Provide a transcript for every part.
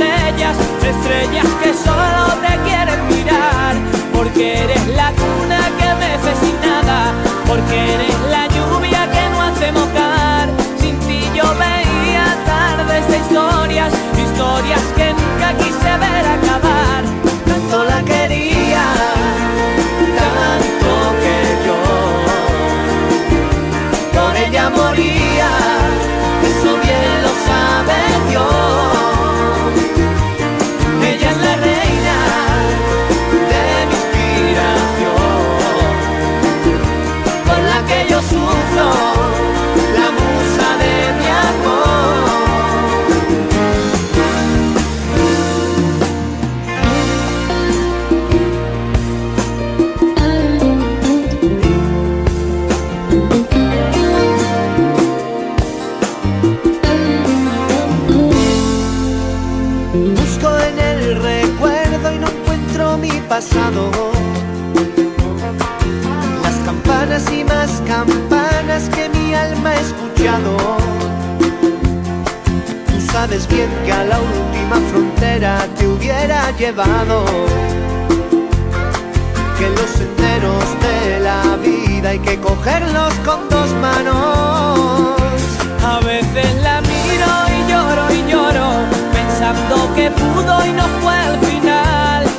estrellas, estrellas que solo te quieren mirar, porque eres la cuna que me sin nada porque eres la lluvia que no hace mojar. Sin ti yo veía tardes de historias, historias que nunca quise ver acabar. Tanto la quería, tanto que yo por ella moría. Eso bien lo sabe las campanas y más campanas que mi alma ha escuchado. Tú sabes bien que a la última frontera te hubiera llevado. Que los senderos de la vida hay que cogerlos con dos manos. A veces la miro y lloro y lloro, pensando que pudo y no fue al final.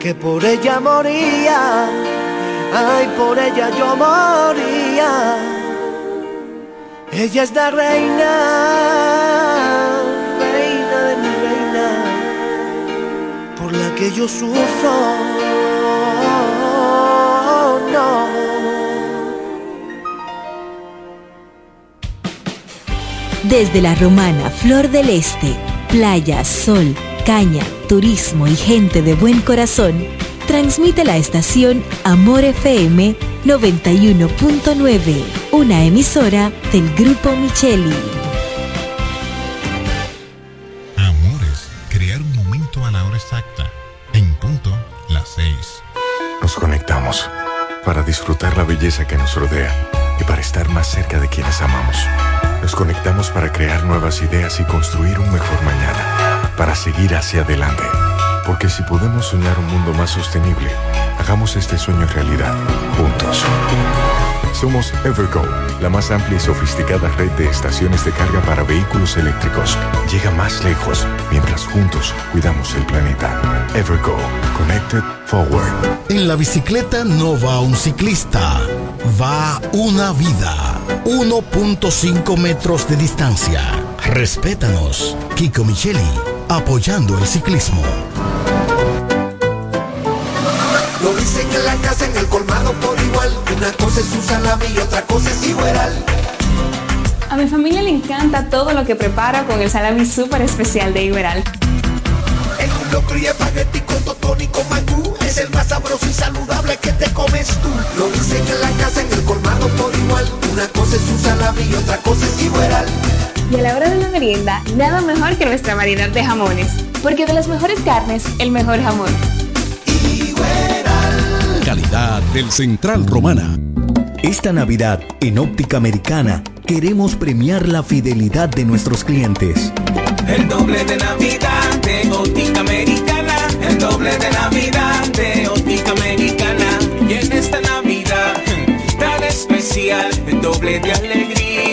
Que por ella moría, ay, por ella yo moría. Ella es la reina, reina de mi reina, por la que yo sufro. No. Desde la romana Flor del Este, playa, sol, caña, turismo y gente de buen corazón, transmite la estación Amor FM 91.9, una emisora del Grupo Micheli. Amores, crear un momento a la hora exacta, en punto las seis. Nos conectamos para disfrutar la belleza que nos rodea y para estar más cerca de quienes amamos. Nos conectamos para crear nuevas ideas y construir un mejor mañana, para seguir hacia adelante. Porque si podemos soñar un mundo más sostenible, hagamos este sueño realidad, juntos. Somos Evergo, la más amplia y sofisticada red de estaciones de carga para vehículos eléctricos, llega más lejos mientras juntos cuidamos el planeta. Evergo, Connected Forward. En la bicicleta no va un ciclista, va una vida. 1.5 metros de distancia. Respétanos. Kiko Micheli, apoyando el ciclismo. Lo dicen en la casa, en el colmado por igual. Una cosa es un salami y otra cosa es igual. A mi familia le encanta todo lo que prepara con el salami súper especial de Iberal. El un locro y espagueti con totón y con mangú es el más sabroso y saludable que te comes tú. Lo dicen en la casa, en el colmado por igual. Una cosa es un salami y otra cosa es Iberal. Y a la hora de la merienda, nada mejor que nuestra variedad de jamones. Porque de las mejores carnes, el mejor jamón. Calidad del Central Romana. Esta Navidad, en Óptica Americana, queremos premiar la fidelidad de nuestros clientes. El doble de Navidad de Óptica Americana. El doble de Navidad de Óptica Americana. Y en esta Navidad tan especial, el doble de alegría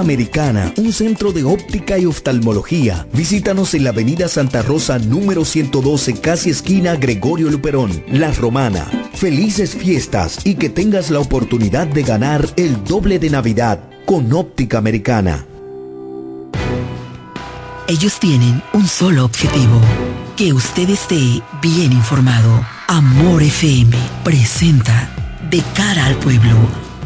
Americana, un centro de óptica y oftalmología. Visítanos en la Avenida Santa Rosa número 112, casi esquina Gregorio Luperón, La Romana. Felices fiestas y que tengas la oportunidad de ganar el doble de Navidad con Óptica Americana. Ellos tienen un solo objetivo, que usted esté bien informado. Amor FM presenta De cara al pueblo,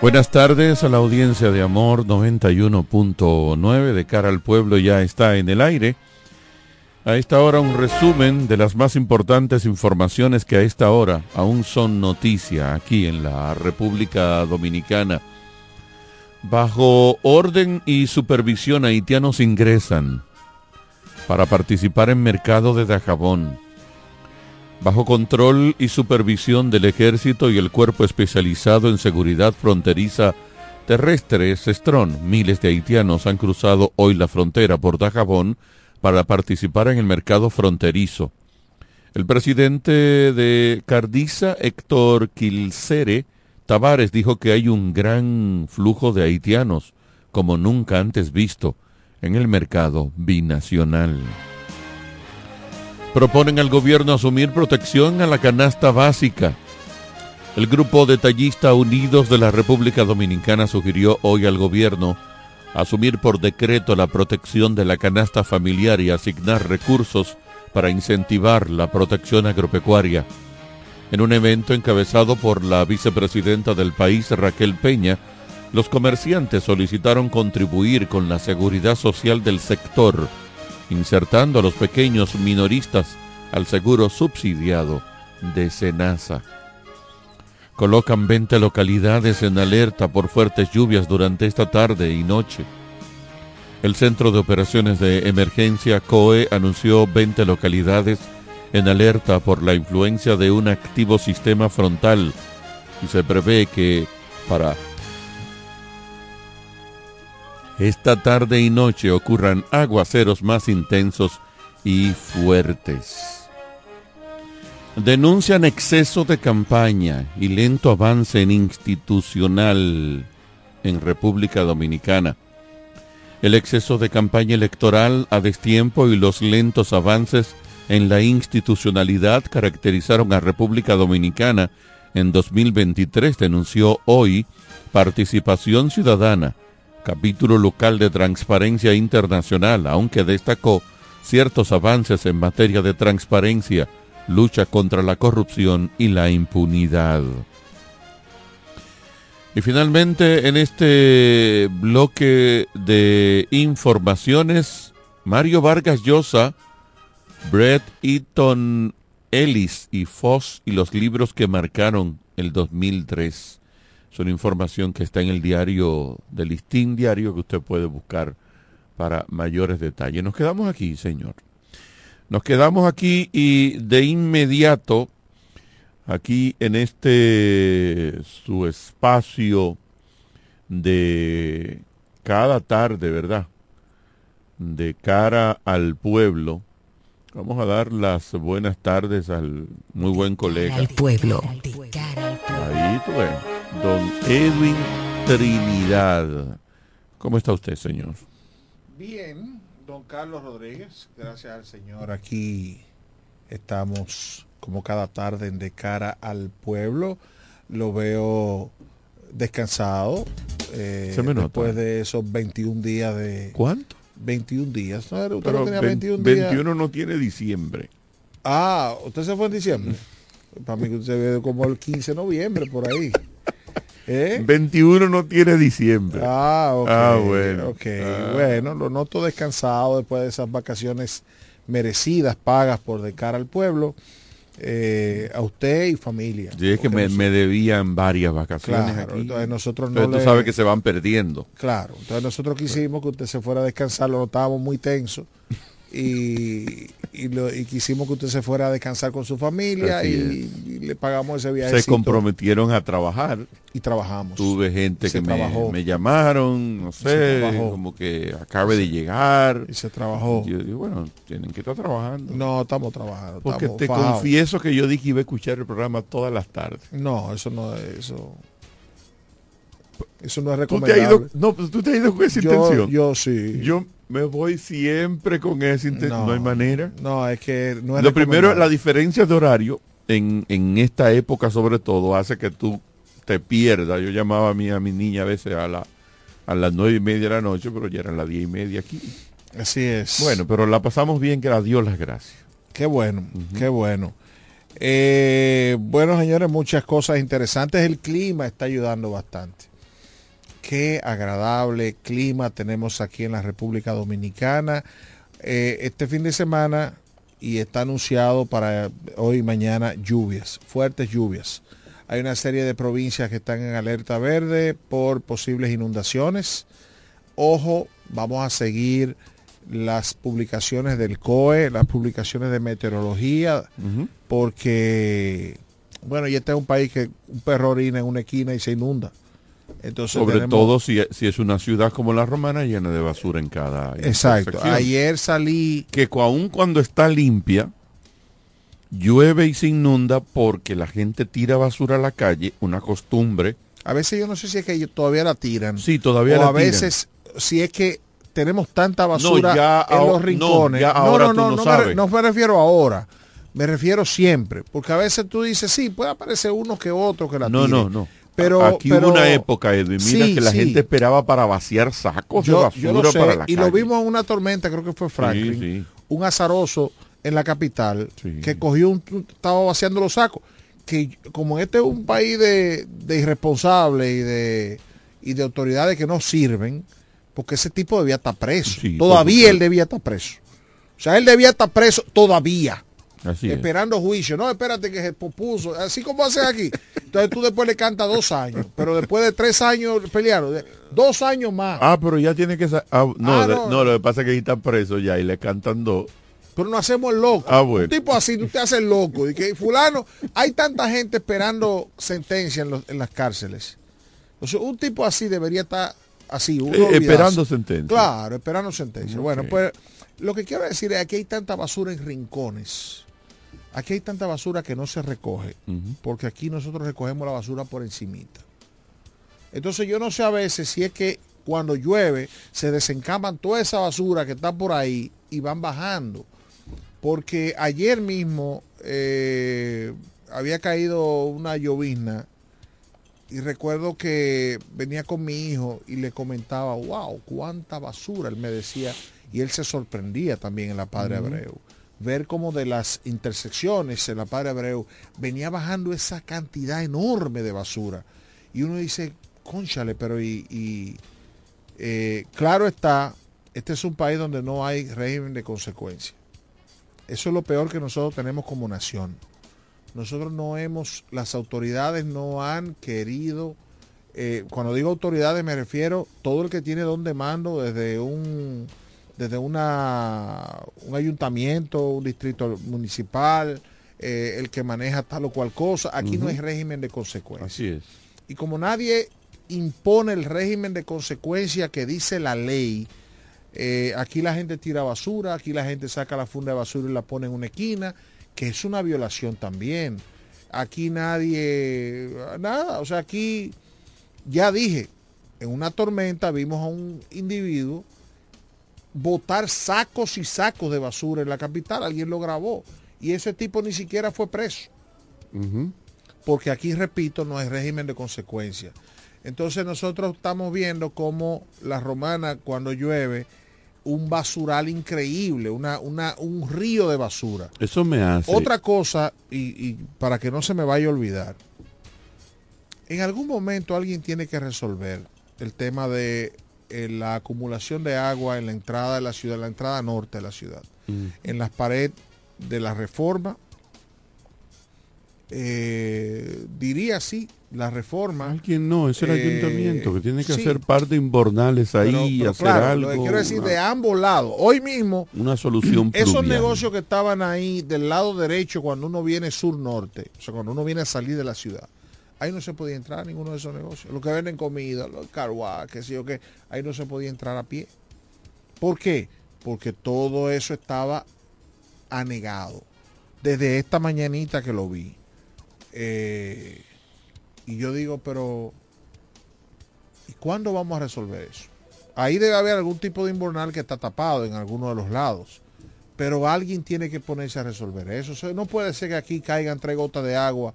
Buenas tardes a la audiencia de Amor 91.9 de cara al pueblo ya está en el aire. A esta hora un resumen de las más importantes informaciones que a esta hora aún son noticia aquí en la República Dominicana. Bajo orden y supervisión haitianos ingresan para participar en mercado de Dajabón bajo control y supervisión del Ejército y el Cuerpo Especializado en Seguridad Fronteriza Terrestre, Cestrón, miles de haitianos han cruzado hoy la frontera por Dajabón para participar en el mercado fronterizo. El presidente de Cardiza, Héctor Quilcere Tavares, dijo que hay un gran flujo de haitianos, como nunca antes visto, en el mercado binacional proponen al gobierno asumir protección a la canasta básica. El grupo detallista Unidos de la República Dominicana sugirió hoy al gobierno asumir por decreto la protección de la canasta familiar y asignar recursos para incentivar la protección agropecuaria. En un evento encabezado por la vicepresidenta del país, Raquel Peña, los comerciantes solicitaron contribuir con la seguridad social del sector insertando a los pequeños minoristas al seguro subsidiado de Senasa. Colocan 20 localidades en alerta por fuertes lluvias durante esta tarde y noche. El Centro de Operaciones de Emergencia COE anunció 20 localidades en alerta por la influencia de un activo sistema frontal y se prevé que para esta tarde y noche ocurran aguaceros más intensos y fuertes. Denuncian exceso de campaña y lento avance en institucional en República Dominicana. El exceso de campaña electoral a destiempo y los lentos avances en la institucionalidad caracterizaron a República Dominicana en 2023, denunció hoy Participación Ciudadana, capítulo local de Transparencia Internacional, aunque destacó ciertos avances en materia de transparencia, lucha contra la corrupción y la impunidad. Y finalmente, en este bloque de informaciones, Mario Vargas Llosa, Brett Eaton Ellis y Foss y los libros que marcaron el 2003. Son información que está en el diario del listín diario que usted puede buscar para mayores detalles. Nos quedamos aquí, señor. Nos quedamos aquí y de inmediato aquí en este su espacio de cada tarde, ¿verdad? De cara al pueblo. Vamos a dar las buenas tardes al muy buen colega. Al pueblo. Ahí tú ves. Don Edwin Trinidad. ¿Cómo está usted, señor? Bien, don Carlos Rodríguez. Gracias al Señor. Aquí estamos como cada tarde en de cara al pueblo. Lo veo descansado. Eh, Se me nota. después de esos 21 días de... ¿Cuánto? 21 días. ¿no? Usted Pero no tenía ve- 21 días. 21 no tiene diciembre. Ah, usted se fue en diciembre. Para mí que usted ve como el 15 de noviembre por ahí. ¿Eh? 21 no tiene diciembre. Ah, ok. Ah, bueno. Ah. bueno, lo noto descansado después de esas vacaciones merecidas, pagas por de cara al pueblo, eh, a usted y familia. Sí, es que me, me debían varias vacaciones Claro, aquí. entonces nosotros no Entonces le- tú sabes que se van perdiendo. Claro, entonces nosotros quisimos que usted se fuera a descansar, lo notábamos muy tenso y, y, lo- y quisimos que usted se fuera a descansar con su familia y, y le pagamos ese viaje. Se comprometieron a trabajar. Y trabajamos. Tuve gente Se que me, me llamaron, no sé, como que acabe de llegar. Y se trabajó. Yo digo, bueno, tienen que estar trabajando. No, estamos trabajando. Porque estamos te fajados. confieso que yo dije que iba a escuchar el programa todas las tardes. No, eso no es eso. Eso no es ¿Tú te has recomendable. ido, no, pues tú te has ido con esa Yo- intención. Yo sí. Yo me voy siempre con esa intención. No, hay manera. No, es que no es Lo primero, la diferencia de horario en, en esta época sobre todo hace que tú te pierdas. Yo llamaba a mi, a mi niña a veces a, la, a las nueve y media de la noche, pero ya eran las diez y media aquí. Así es. Bueno, pero la pasamos bien, que a Dios las gracias. Qué bueno, qué bueno. Eh, bueno, señores, muchas cosas interesantes. El clima está ayudando bastante. Qué agradable clima tenemos aquí en la República Dominicana. Eh, este fin de semana y está anunciado para hoy y mañana lluvias, fuertes lluvias. Hay una serie de provincias que están en alerta verde por posibles inundaciones. Ojo, vamos a seguir las publicaciones del COE, las publicaciones de meteorología, porque, bueno, y este es un país que un perro orina en una esquina y se inunda. Entonces Sobre tenemos- todo si, si es una ciudad como la romana llena de basura en cada Exacto. Ayer salí... Que aun cuando está limpia, llueve y se inunda porque la gente tira basura a la calle, una costumbre. A veces yo no sé si es que ellos todavía la tiran. Sí, todavía o la a veces si es que tenemos tanta basura ya en ahora- los no, rincones. ya ahora no, no, no no, me, no refiero ahora. Me refiero siempre. Porque a veces tú dices, sí, puede aparecer uno que otro que la No, tire. no, no. Pero, Aquí pero- hubo una época, Edwin, mira Sí, que la sí. gente esperaba para vaciar sacos de yo, basura yo lo sé, para la y calle. lo vimos en una tormenta, creo que fue Franklin, Sí, un azaroso en la capital que cogió un, estaba vaciando los sacos. Que como este es un país de, de irresponsables y de, y de autoridades que no sirven, porque ese tipo debía estar preso. Todavía él debía estar preso. O sea, él debía estar preso todavía. Así es. esperando juicio. No, espérate que se propuso. Así como haces aquí. Entonces tú después le cantas dos años. Pero después de tres años pelearon. Dos años más. Ah, pero ya tiene que... ah, no, Ah, no. no, lo que pasa es que ahí están presos ya y le cantan dos. Pero no hacemos el loco. Ah, bueno. Un tipo así, tú te haces loco. Y que fulano, hay tanta gente esperando sentencia en, los- en las cárceles. O sea, un tipo así debería estar así. uno Eh, esperando sentencia. Claro, esperando sentencia. Bueno, pues lo que quiero decir es que aquí hay tanta basura en rincones. Aquí hay tanta basura que no se recoge. Porque aquí nosotros recogemos la basura por encimita. Entonces yo no sé a veces si es que cuando llueve se desencaman toda esa basura que está por ahí y van bajando. Porque ayer mismo, eh, había caído una llovizna y recuerdo que venía con mi hijo y le comentaba, wow, cuánta basura, él me decía, y él se sorprendía también en la Padre Abreu. Ver cómo de las intersecciones en la Padre Abreu venía bajando esa cantidad enorme de basura. Y uno dice, conchale, pero y, eh, claro está, este es un país donde no hay régimen de consecuencia. Eso es lo peor que nosotros tenemos como nación. Nosotros no hemos, las autoridades no han querido, eh, cuando digo autoridades me refiero todo el que tiene don de mando desde un desde una, un ayuntamiento, un distrito municipal, eh, el que maneja tal o cual cosa. Aquí no hay régimen de consecuencia. Así es. Y como nadie impone el régimen de consecuencia que dice la ley, eh, aquí la gente tira basura, aquí la gente saca la funda de basura y la pone en una esquina, que es una violación también. Aquí nadie, nada, o sea, aquí ya dije, en una tormenta vimos a un individuo botar sacos y sacos de basura en la capital, alguien lo grabó y ese tipo ni siquiera fue preso. Porque aquí, repito, no hay régimen de consecuencia. Entonces nosotros estamos viendo como la romana cuando llueve, un basural increíble, una, una, un río de basura. Eso me hace. Otra cosa, y, y para que no se me vaya a olvidar, en algún momento alguien tiene que resolver el tema de la acumulación de agua en la entrada de la ciudad, en la entrada norte de la ciudad, en las paredes de la reforma, eh, diría así, la reforma. Alguien no, es el eh, ayuntamiento que tiene que sí. hacer par de invernales ahí Pero- y pero hacer claro, algo. Lo que quiero decir una, de ambos lados. Hoy mismo, una solución esos pluvial. negocios que estaban ahí del lado derecho cuando uno viene sur-norte, o sea, cuando uno viene a salir de la ciudad, ahí no se podía entrar a ninguno de esos negocios. Los que venden comida, los carwa, que sé yo qué, ahí no se podía entrar a pie. ¿Por qué? Porque todo eso estaba anegado. Desde esta mañanita que lo vi. Eh, y yo digo, pero ¿y cuándo vamos a resolver eso? Ahí debe haber algún tipo de invernal que está tapado en alguno de los lados. Pero alguien tiene que ponerse a resolver eso. No puede ser que aquí caigan tres gotas de agua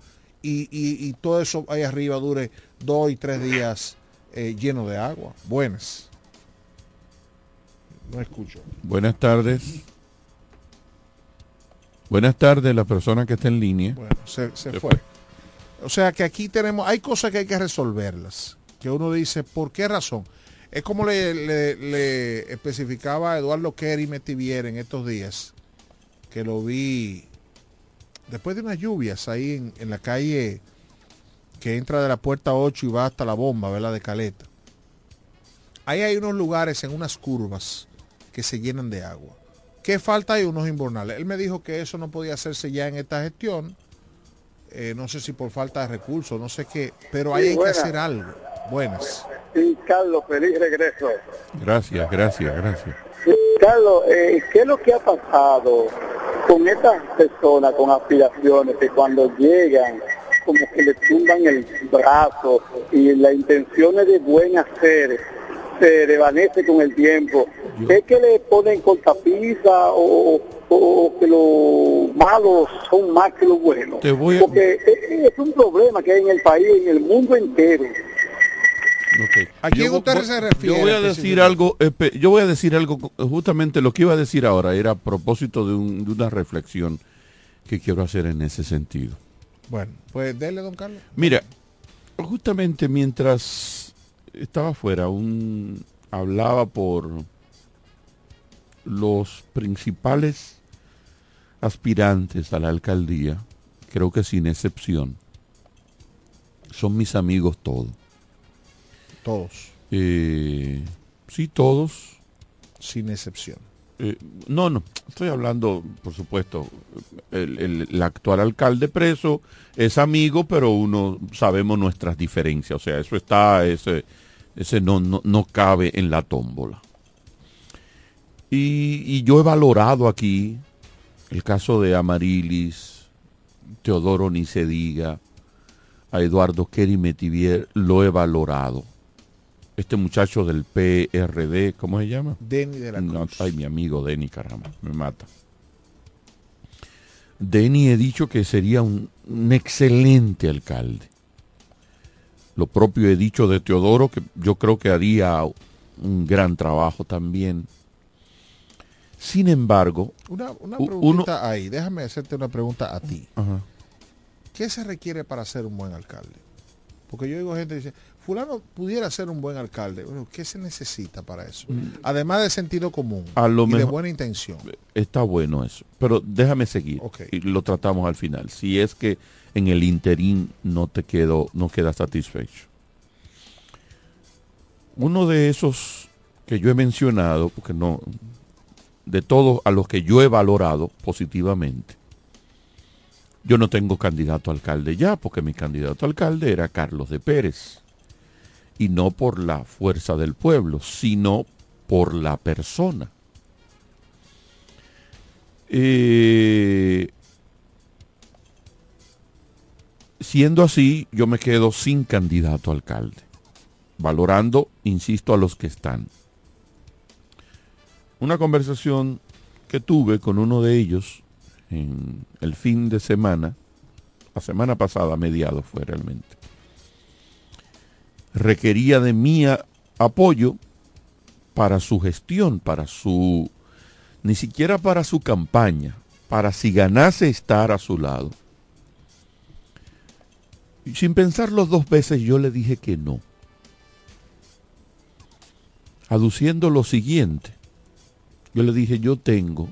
y, y- y todo eso ahí arriba dure dos y tres días eh, lleno de agua. Buenas. No escucho. Buenas tardes. Buenas tardes, la persona que está en línea. Bueno, se, se fue. O sea que aquí tenemos, hay cosas que hay que resolverlas. Que uno dice, ¿por qué razón? Es como le, le- le especificaba Eduardo Kerry Metivier en estos días, que lo vi después de unas lluvias ahí en, en la calle que entra de la puerta 8 y va hasta la bomba, ¿verdad? De Caleta. Ahí hay unos lugares en unas curvas que se llenan de agua. ¿Qué falta? Hay unos invernales. Él me dijo que eso no podía hacerse ya en esta gestión. Eh, no sé si por falta de recursos, no sé qué, pero ahí Sí, hay buenas. que hacer algo. Buenas. Sí, Carlos, feliz regreso. Gracias, gracias, gracias. Sí, Carlos, eh, ¿qué es lo que ha pasado con estas personas con aspiraciones que cuando llegan como que le tumban el brazo y las intenciones de buen hacer se desvanece con el tiempo? ¿Es que le ponen cortapisa o, o- que los malos son más que los buenos? Porque es, es un problema que hay en el país, en el mundo entero. ¿A quién Yo usted se refiere Yo voy a decir algo, yo voy a decir algo, justamente lo que iba a decir ahora era a propósito de, un- de una reflexión que quiero hacer en ese sentido. Bueno, pues dele, don Carlos. Mira, justamente mientras estaba afuera, un hablaba por los principales aspirantes a la alcaldía, creo que sin excepción, son mis amigos todos. Todos, Eh, sí, todos. sin excepción. Eh, no, no, estoy hablando, por supuesto, el, el- el actual alcalde preso es amigo, pero uno sabemos nuestras diferencias, o sea, eso está, ese, ese no, no, no cabe en la tómbola. Y, y yo he valorado aquí el caso de Amarilis, Teodoro ni se diga, a Eduardo Kerry Metivier, lo he valorado. Este muchacho del PRD, ¿cómo se llama? Denny de la No, Cruz. ay, mi amigo Denny, caramba, me mata. Denny he dicho que sería un, un excelente alcalde. Lo propio he dicho de Teodoro, que yo creo que haría un gran trabajo también. Sin embargo, Una, una preguntita ahí, déjame hacerte una pregunta a ti. Ajá. ¿Qué se requiere para ser un buen alcalde? Porque yo digo gente que dice, fulano pudiera ser un buen alcalde. Bueno, ¿qué se necesita para eso? Además de sentido común Mm. A lo y de mejor- buena intención. Está bueno eso. Pero déjame seguir. Y lo tratamos al final. Si es que en el interín no te quedo, no quedas satisfecho. Uno de esos que yo he mencionado, porque no, de todos a los que yo he valorado positivamente, yo no tengo candidato a alcalde ya, porque mi candidato a alcalde era Carlos de Pérez. Y no por la fuerza del pueblo, sino por la persona. Eh, siendo así, yo me quedo sin candidato alcalde, valorando, insisto, a los que están. Una conversación que tuve con uno de ellos en el fin de semana, la semana pasada, mediado fue realmente, requería de mi apoyo para su gestión, para su, ni siquiera para su campaña, para si ganase estar a su lado. Y sin pensarlo dos veces yo le dije que no, aduciendo lo siguiente. Yo le dije, yo tengo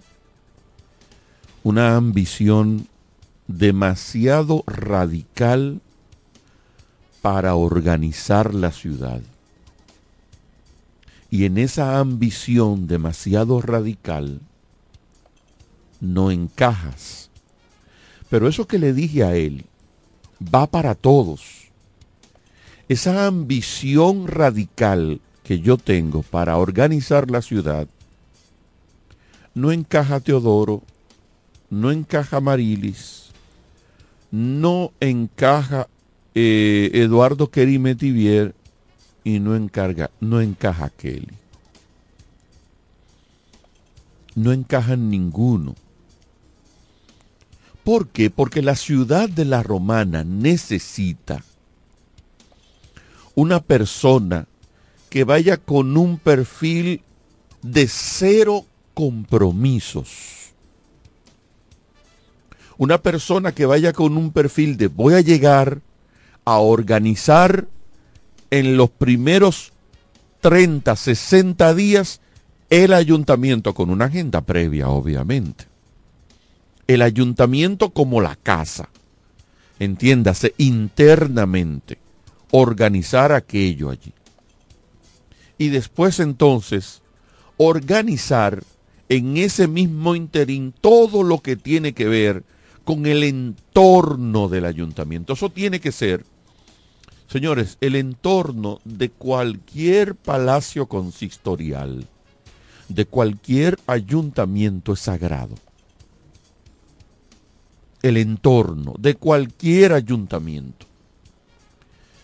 una ambición demasiado radical para organizar la ciudad. Y en esa ambición demasiado radical no encajas. Pero eso que le dije a él va para todos. Esa ambición radical que yo tengo para organizar la ciudad no encaja Teodoro, no encaja Marilis, no encaja eh, Eduardo Querimetivier y no, encarga, no encaja Kelly. No encajan ninguno. ¿Por qué? Porque la ciudad de la Romana necesita una persona que vaya con un perfil de cero compromisos. Una persona que vaya con un perfil de voy a llegar a organizar en los primeros 30, 60 días el ayuntamiento con una agenda previa, obviamente. El ayuntamiento como la casa. Entiéndase, internamente. Organizar aquello allí. Y después entonces organizar en ese mismo interín todo lo que tiene que ver con el entorno del ayuntamiento. Eso tiene que ser, señores, el entorno de cualquier palacio consistorial, de cualquier ayuntamiento es sagrado. El entorno de cualquier ayuntamiento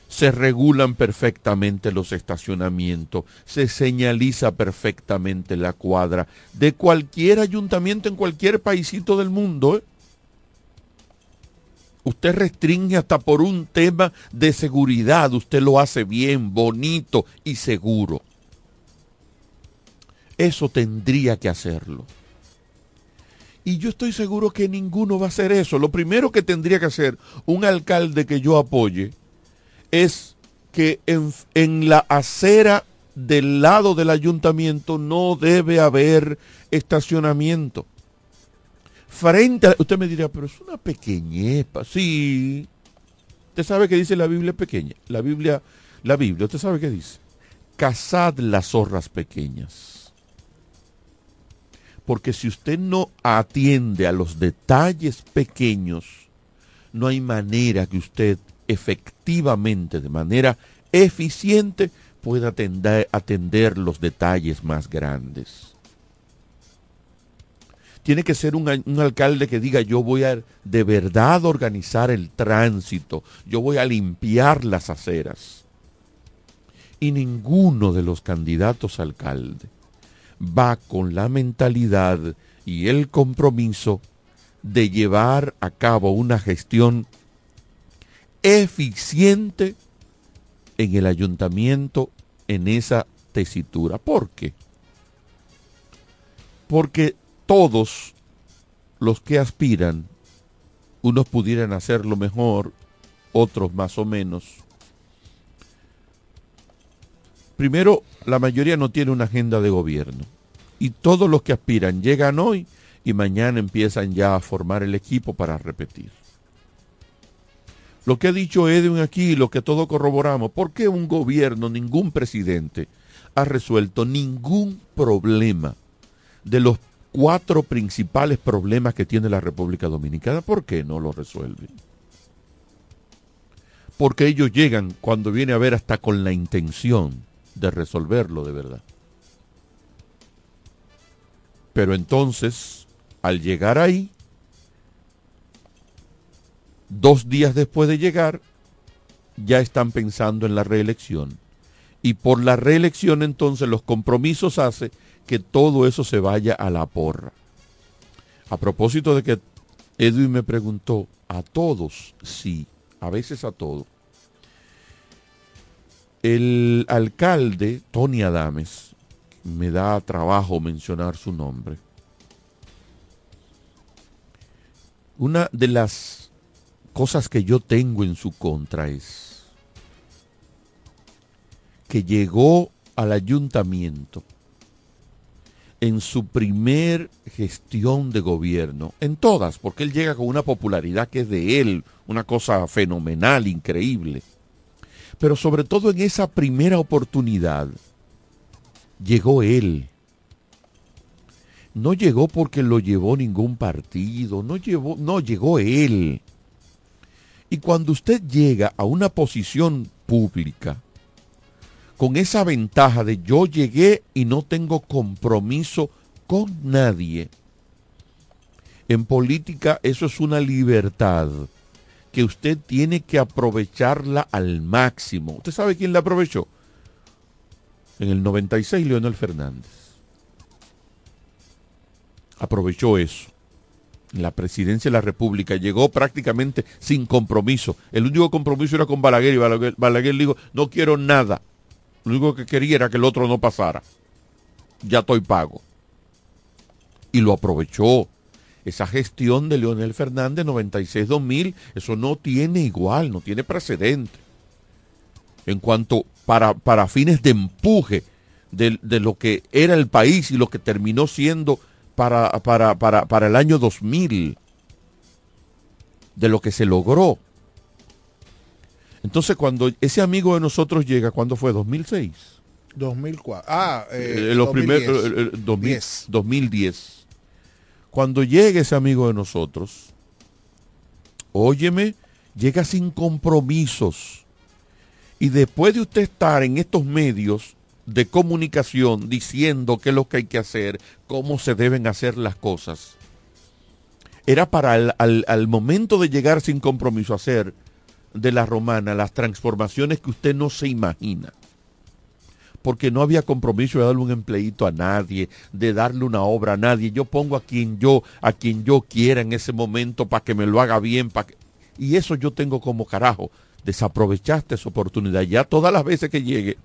se regulan perfectamente los estacionamientos, se señaliza perfectamente la cuadra de cualquier ayuntamiento en cualquier paisito del mundo. ¿eh? Usted restringe hasta por un tema de seguridad, usted lo hace bien, bonito y seguro. Eso tendría que hacerlo. Y yo estoy seguro que ninguno va a hacer eso. Lo primero que tendría que hacer un alcalde que yo apoye es que en, en, la acera del lado del ayuntamiento no debe haber estacionamiento. Frente a, usted me dirá, pero es una pequeñez. Sí. Usted sabe que dice la Biblia pequeña. La Biblia, la Biblia, usted sabe qué dice. Cazad las zorras pequeñas. Porque si usted no atiende a los detalles pequeños, no hay manera que usted efectivamente, de manera eficiente, pueda atender, atender los detalles más grandes. Tiene que ser un, alcalde que diga yo voy a de verdad organizar el tránsito, yo voy a limpiar las aceras. Y ninguno de los candidatos a alcalde va con la mentalidad y el compromiso de llevar a cabo una gestión eficiente en el ayuntamiento en esa tesitura. ¿Por qué? Porque todos los que aspiran, unos pudieran hacerlo mejor, otros más o menos. Primero, la mayoría no tiene una agenda de gobierno. Y todos los que aspiran llegan hoy y mañana empiezan ya a formar el equipo para repetir. Lo que ha dicho Edwin aquí, lo que todos corroboramos, ¿por qué un gobierno, ningún presidente ha resuelto ningún problema de los cuatro principales problemas que tiene la República Dominicana? ¿Por qué no lo resuelven? Porque ellos llegan cuando viene a ver hasta con la intención de resolverlo de verdad. Pero entonces, al llegar ahí, dos días después de llegar, ya están pensando en la reelección. Y por la reelección entonces los compromisos hace que todo eso se vaya a la porra. A propósito de que Edwin me preguntó, ¿a todos? Sí, a veces a todos. El alcalde, Tony Adames, me da trabajo mencionar su nombre. Una de las cosas que yo tengo en su contra es que llegó al ayuntamiento en su primer gestión de gobierno, en todas, porque él llega con una popularidad que es de él, una cosa fenomenal, increíble. Pero sobre todo en esa primera oportunidad, llegó él. No llegó porque lo llevó ningún partido, no, llevó, no llegó él. Y cuando usted llega a una posición pública, con esa ventaja de yo llegué y no tengo compromiso con nadie, en política eso es una libertad que usted tiene que aprovecharla al máximo. ¿Usted sabe quién la aprovechó? En el 96, Leonel Fernández. Aprovechó eso la presidencia de la República, llegó prácticamente sin compromiso. El único compromiso era con Balaguer y Balaguer, le dijo, no quiero nada. Lo único que quería era que el otro no pasara. Ya estoy pago. Y lo aprovechó. Esa gestión de Leonel Fernández 96-2000, eso no tiene igual, no tiene precedente. En cuanto para, para fines de empuje de, de lo que era el país y lo que terminó siendo para, para, para, para el año 2000, de lo que se logró. Entonces, cuando ese amigo de nosotros llega, ¿cuándo fue? ¿2006? 2004. Ah, eh, los 2010. 2010. Cuando llega ese amigo de nosotros, óyeme, llega sin compromisos. Y después de usted estar en estos medios de comunicación diciendo qué es lo que hay que hacer, cómo se deben hacer las cosas. Era para el, al, momento de llegar sin compromiso a hacer de la romana las transformaciones que usted no se imagina. Porque no había compromiso de darle un empleito a nadie, de darle una obra a nadie. Yo pongo a quien yo, a quien yo quiera en ese momento para que me lo haga bien. Que... Y eso yo tengo como carajo. Desaprovechaste esa oportunidad. Ya todas las veces que llegue,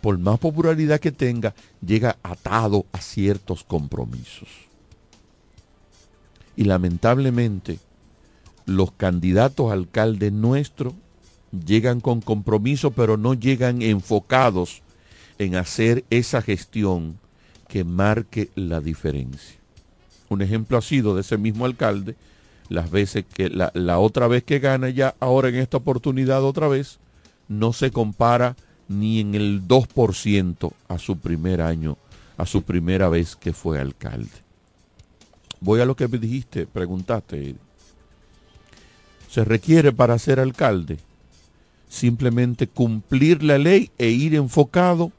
por más popularidad que tenga, llega atado a ciertos compromisos. Y lamentablemente, los candidatos a alcalde nuestros llegan con compromiso, pero no llegan enfocados en hacer esa gestión que marque la diferencia. Un ejemplo ha sido de ese mismo alcalde, las veces que la, la otra vez que gana ya, ahora en esta oportunidad otra vez, no se compara ni en el 2% a su primer año, a su primera vez que fue alcalde. Voy a lo que me dijiste, preguntaste. Se requiere para ser alcalde simplemente cumplir la ley e ir enfocado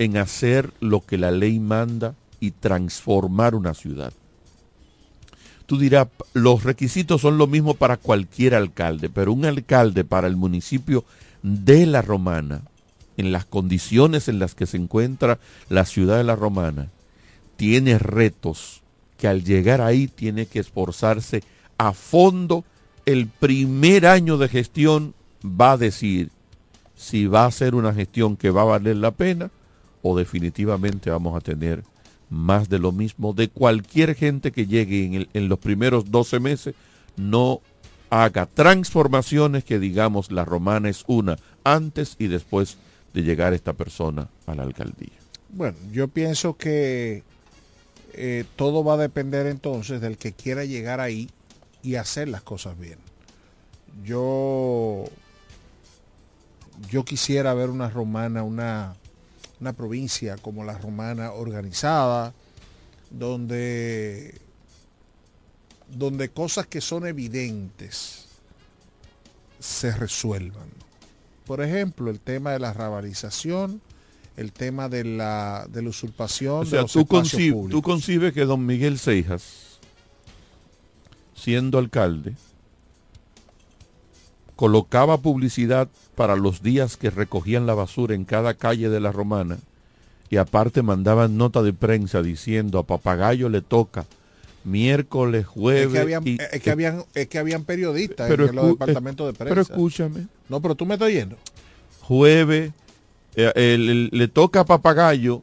en hacer lo que la ley manda y transformar una ciudad. Tú dirás, los requisitos son lo mismo para cualquier alcalde, pero un alcalde para el municipio de La Romana en las condiciones en las que se encuentra la ciudad de la Romana, tiene retos que al llegar ahí tiene que esforzarse a fondo. El primer año de gestión va a decir si va a ser una gestión que va a valer la pena o definitivamente vamos a tener más de lo mismo de cualquier gente que llegue en, los primeros 12 meses, no haga transformaciones que digamos la romana es una antes y después de llegar esta persona a la alcaldía. Bueno, yo pienso que eh, todo va a depender entonces del que quiera llegar ahí y hacer las cosas bien. Yo, yo quisiera ver una romana, una, una provincia como la romana organizada, donde, donde cosas que son evidentes se resuelvan. Por ejemplo, el tema de la rabalización, el tema de la, de la usurpación O de sea, los tú, espacios públicos. tú concibes que don Miguel Seijas, siendo alcalde, colocaba publicidad para los días que recogían la basura en cada calle de la Romana y aparte mandaban nota de prensa diciendo a Papagayo le toca miércoles, jueves. Es que habían, y- es que habían, es que habían periodistas Pero en los departamentos de eh, prensa. pero escúchame. No, pero tú me estás oyendo. jueves, eh, el- el- le toca a Papagayo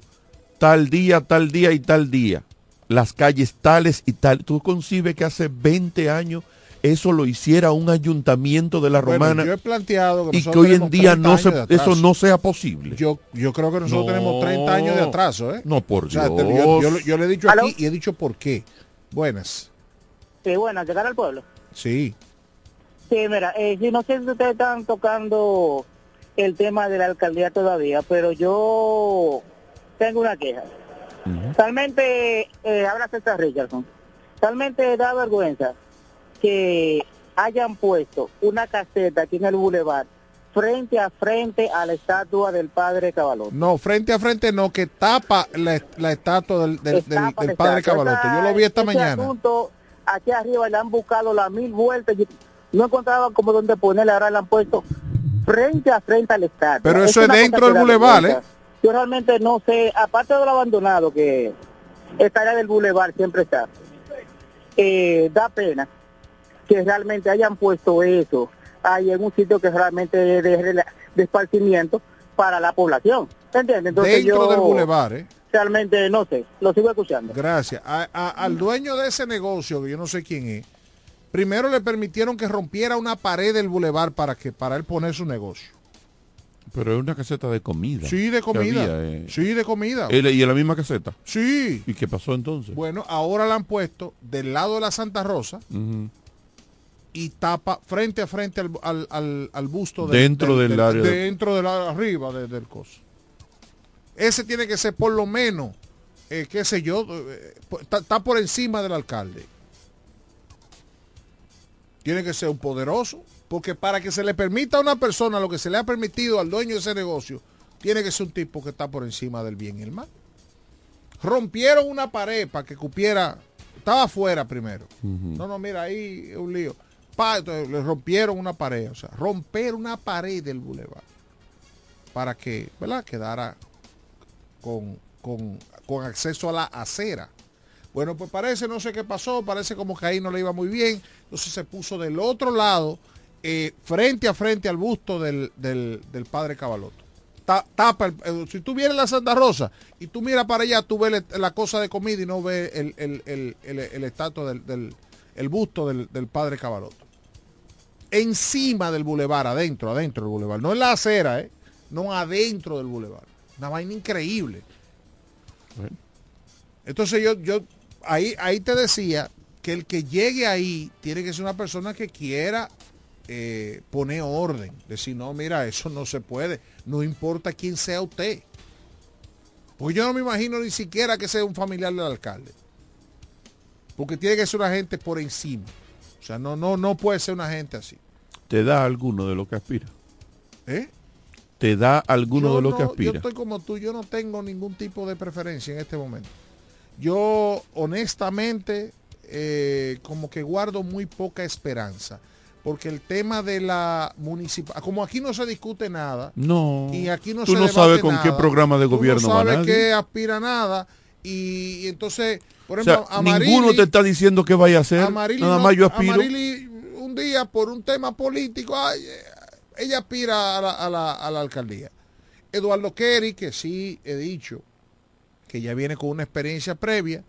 tal día, tal día y tal día. Las calles tales y tal. ¿Tú concibes que hace 20 años eso lo hiciera un ayuntamiento de la Bueno, Romana yo he planteado que y que hoy en día 30 no se, eso no sea posible? Yo, yo creo que nosotros No. tenemos 30 años de atraso, ¿eh? No, por O sea, Dios. te- yo, yo- yo le he dicho ¿Aló? aquí y he dicho por qué. Buenas. Sí, bueno, llegar al pueblo. Sí. Sí, mira, eh, no sé si ustedes están tocando el tema de la alcaldía todavía, pero yo tengo una queja. Realmente, eh, habla César Richardson, realmente da vergüenza que hayan puesto una caseta aquí en el bulevar frente a frente a la estatua del padre Cabalón. No, frente a frente no, que tapa la, la estatua del, del- del- del la padre. Cabaloto. Yo lo vi esta mañana. asunto, aquí arriba le han buscado las mil vueltas. y No encontraban como donde ponerle, ahora le han puesto frente a frente al estatua. Pero eso es cosa dentro del bulevar, vergüenza. Yo realmente no sé, aparte de lo abandonado que esta área del bulevar siempre está, eh, da pena que realmente hayan puesto eso ahí en un sitio que realmente es de, esparcimiento para la población. ¿Entiendes? Entonces Dentro yo del bulevar, ¿eh? realmente no sé, lo sigo escuchando. Gracias. A- a- al dueño de ese negocio, que yo no sé quién es, primero le permitieron que rompiera una pared del bulevar para que para él poner su negocio. Pero es una caseta de comida. Sí, de comida. había, eh. Sí, de comida. ¿Y en la misma caseta? Sí. ¿Y qué pasó entonces? Bueno, ahora la han puesto del lado de la Santa Rosa y tapa frente a frente al, al- al- al busto del- Dentro del área de- dentro del área arriba de- del coso. Ese tiene que ser por lo menos, eh, qué sé yo, eh, está, está por encima del alcalde. Tiene que ser un poderoso, porque para que se le permita a una persona lo que se le ha permitido al dueño de ese negocio, tiene que ser un tipo que está por encima del bien y el mal. Rompieron una pared para que cupiera, estaba afuera primero. No, no, mira, ahí es un lío. Pa, entonces le rompieron una pared, o sea, romper una pared del bulevar para que, ¿verdad? Quedara con, con, con acceso a la acera. Bueno, pues parece, no sé qué pasó, parece como que ahí no le iba muy bien. Entonces se puso del otro lado, eh, frente a frente al busto del, del- del padre Cabaloto. Ta- tapa el- eh, si tú vienes a la Santa Rosa y tú miras para allá, tú ves el- la cosa de comida y no ves el, el, el, el- el estatua del, del- el busto del, del padre Cabaloto. Encima del bulevar, adentro, adentro del bulevar. No en la acera, ¿eh? No adentro del bulevar. Una vaina increíble. Entonces yo, yo ahí, ahí te decía que el que llegue ahí tiene que ser una persona que quiera eh, poner orden. Decir, no, mira, eso no se puede. No importa quién sea usted. Porque yo no me imagino ni siquiera que sea un familiar del alcalde. Porque tiene que ser una gente por encima. O sea, no, no, no puede ser una gente así. ¿Te da alguno de lo que aspira? ¿Eh? ¿Te da alguno Yo de lo no- que Yo aspira? estoy como tú, yo no tengo ningún tipo de preferencia en este momento. Yo honestamente eh, como que guardo muy poca esperanza. Porque el tema de la municipal, como aquí no se discute nada, No. y aquí no Tú se no sabes con qué programa de tú gobierno no va sabes qué aspira nada, Y, entonces, por O sea, ejemplo, ninguno te está diciendo que vaya a hacer. Amarili Nada no- más yo aspiro. Amarili, un día por un tema político, ay, ella aspira a la, a la- a la alcaldía. Eduardo Kerry, que sí he dicho, que ya viene con una experiencia previa,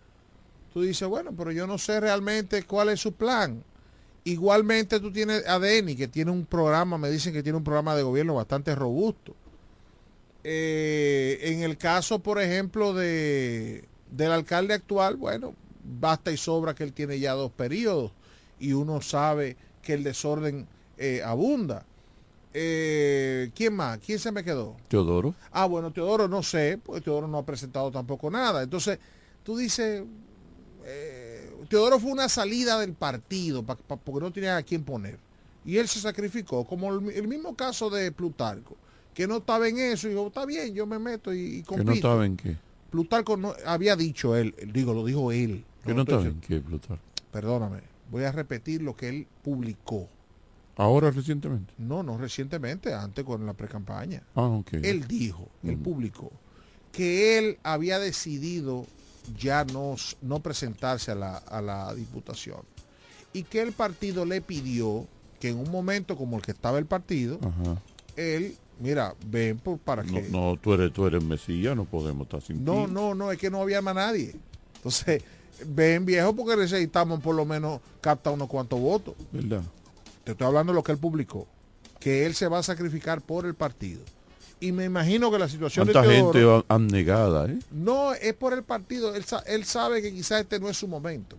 tú dices, bueno, pero yo no sé realmente cuál es su plan. Igualmente tú tienes a Denny, que tiene un programa, me dicen que tiene un programa de gobierno bastante robusto. Eh, en el caso, por ejemplo, de, del alcalde actual, bueno, basta y sobra que él tiene ya dos periodos y uno sabe que el desorden eh, abunda. Eh, ¿Quién más? ¿Quién se me quedó? Teodoro. Ah, bueno, Teodoro no sé, porque Teodoro no ha presentado tampoco nada. Entonces, tú dices, eh, Teodoro fue una salida del partido pa- pa- porque no tenía a quién poner. Y él se sacrificó, como el, el mismo caso de Plutarco, que no estaba en eso y dijo, está bien, yo me meto y, y Que compito. no estaba en qué. Plutarco no, había dicho él, digo, lo dijo él. Que no estaba en qué, Plutarco. Perdóname, voy a repetir lo que él publicó. Ahora recientemente. No, no recientemente, antes con la precampaña. Ah, ok. Él dijo, él Ujú. publicó, que él había decidido ya no, no presentarse a la, a la diputación y que el partido le pidió que en un momento como el que estaba el partido, Ajá. él, mira, ven por, para No, que... no, tú eres, tú eres Mesías, no podemos estar sin No, ti. no, no, es que no había más nadie. Entonces, ven viejo porque necesitamos por lo menos captar unos cuantos votos. ¿Verdad? Te estoy hablando de lo que él publicó, que él se va a sacrificar por el partido. Y me imagino que la situación de Tanta Teodoro- gente abnegada, ¿eh? No, es por el partido. Él, él sabe que quizás este no es su momento.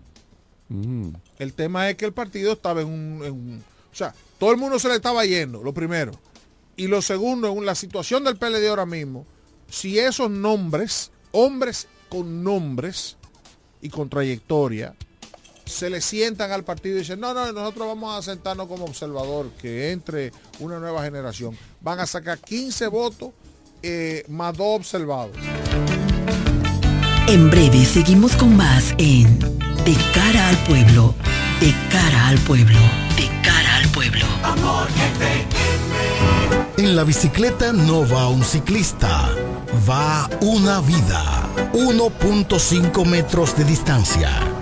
Mm. El tema es que el partido estaba en un, en un- O sea, todo el mundo se le estaba yendo, lo primero. Y lo segundo, en la situación del PLD ahora mismo, si esos nombres, hombres con nombres y con trayectoria, se le sientan al partido y dicen, no, no, nosotros vamos a sentarnos como observador, que entre una nueva generación. Van a sacar 15 votos eh, más dos observados. En breve seguimos con más en De cara al pueblo, de cara al pueblo, de cara al pueblo. Amor En la bicicleta no va un ciclista, va una vida. 1.5 metros de distancia.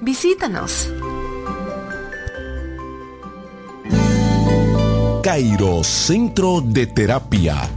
Visítanos. Cairo Centro de Terapia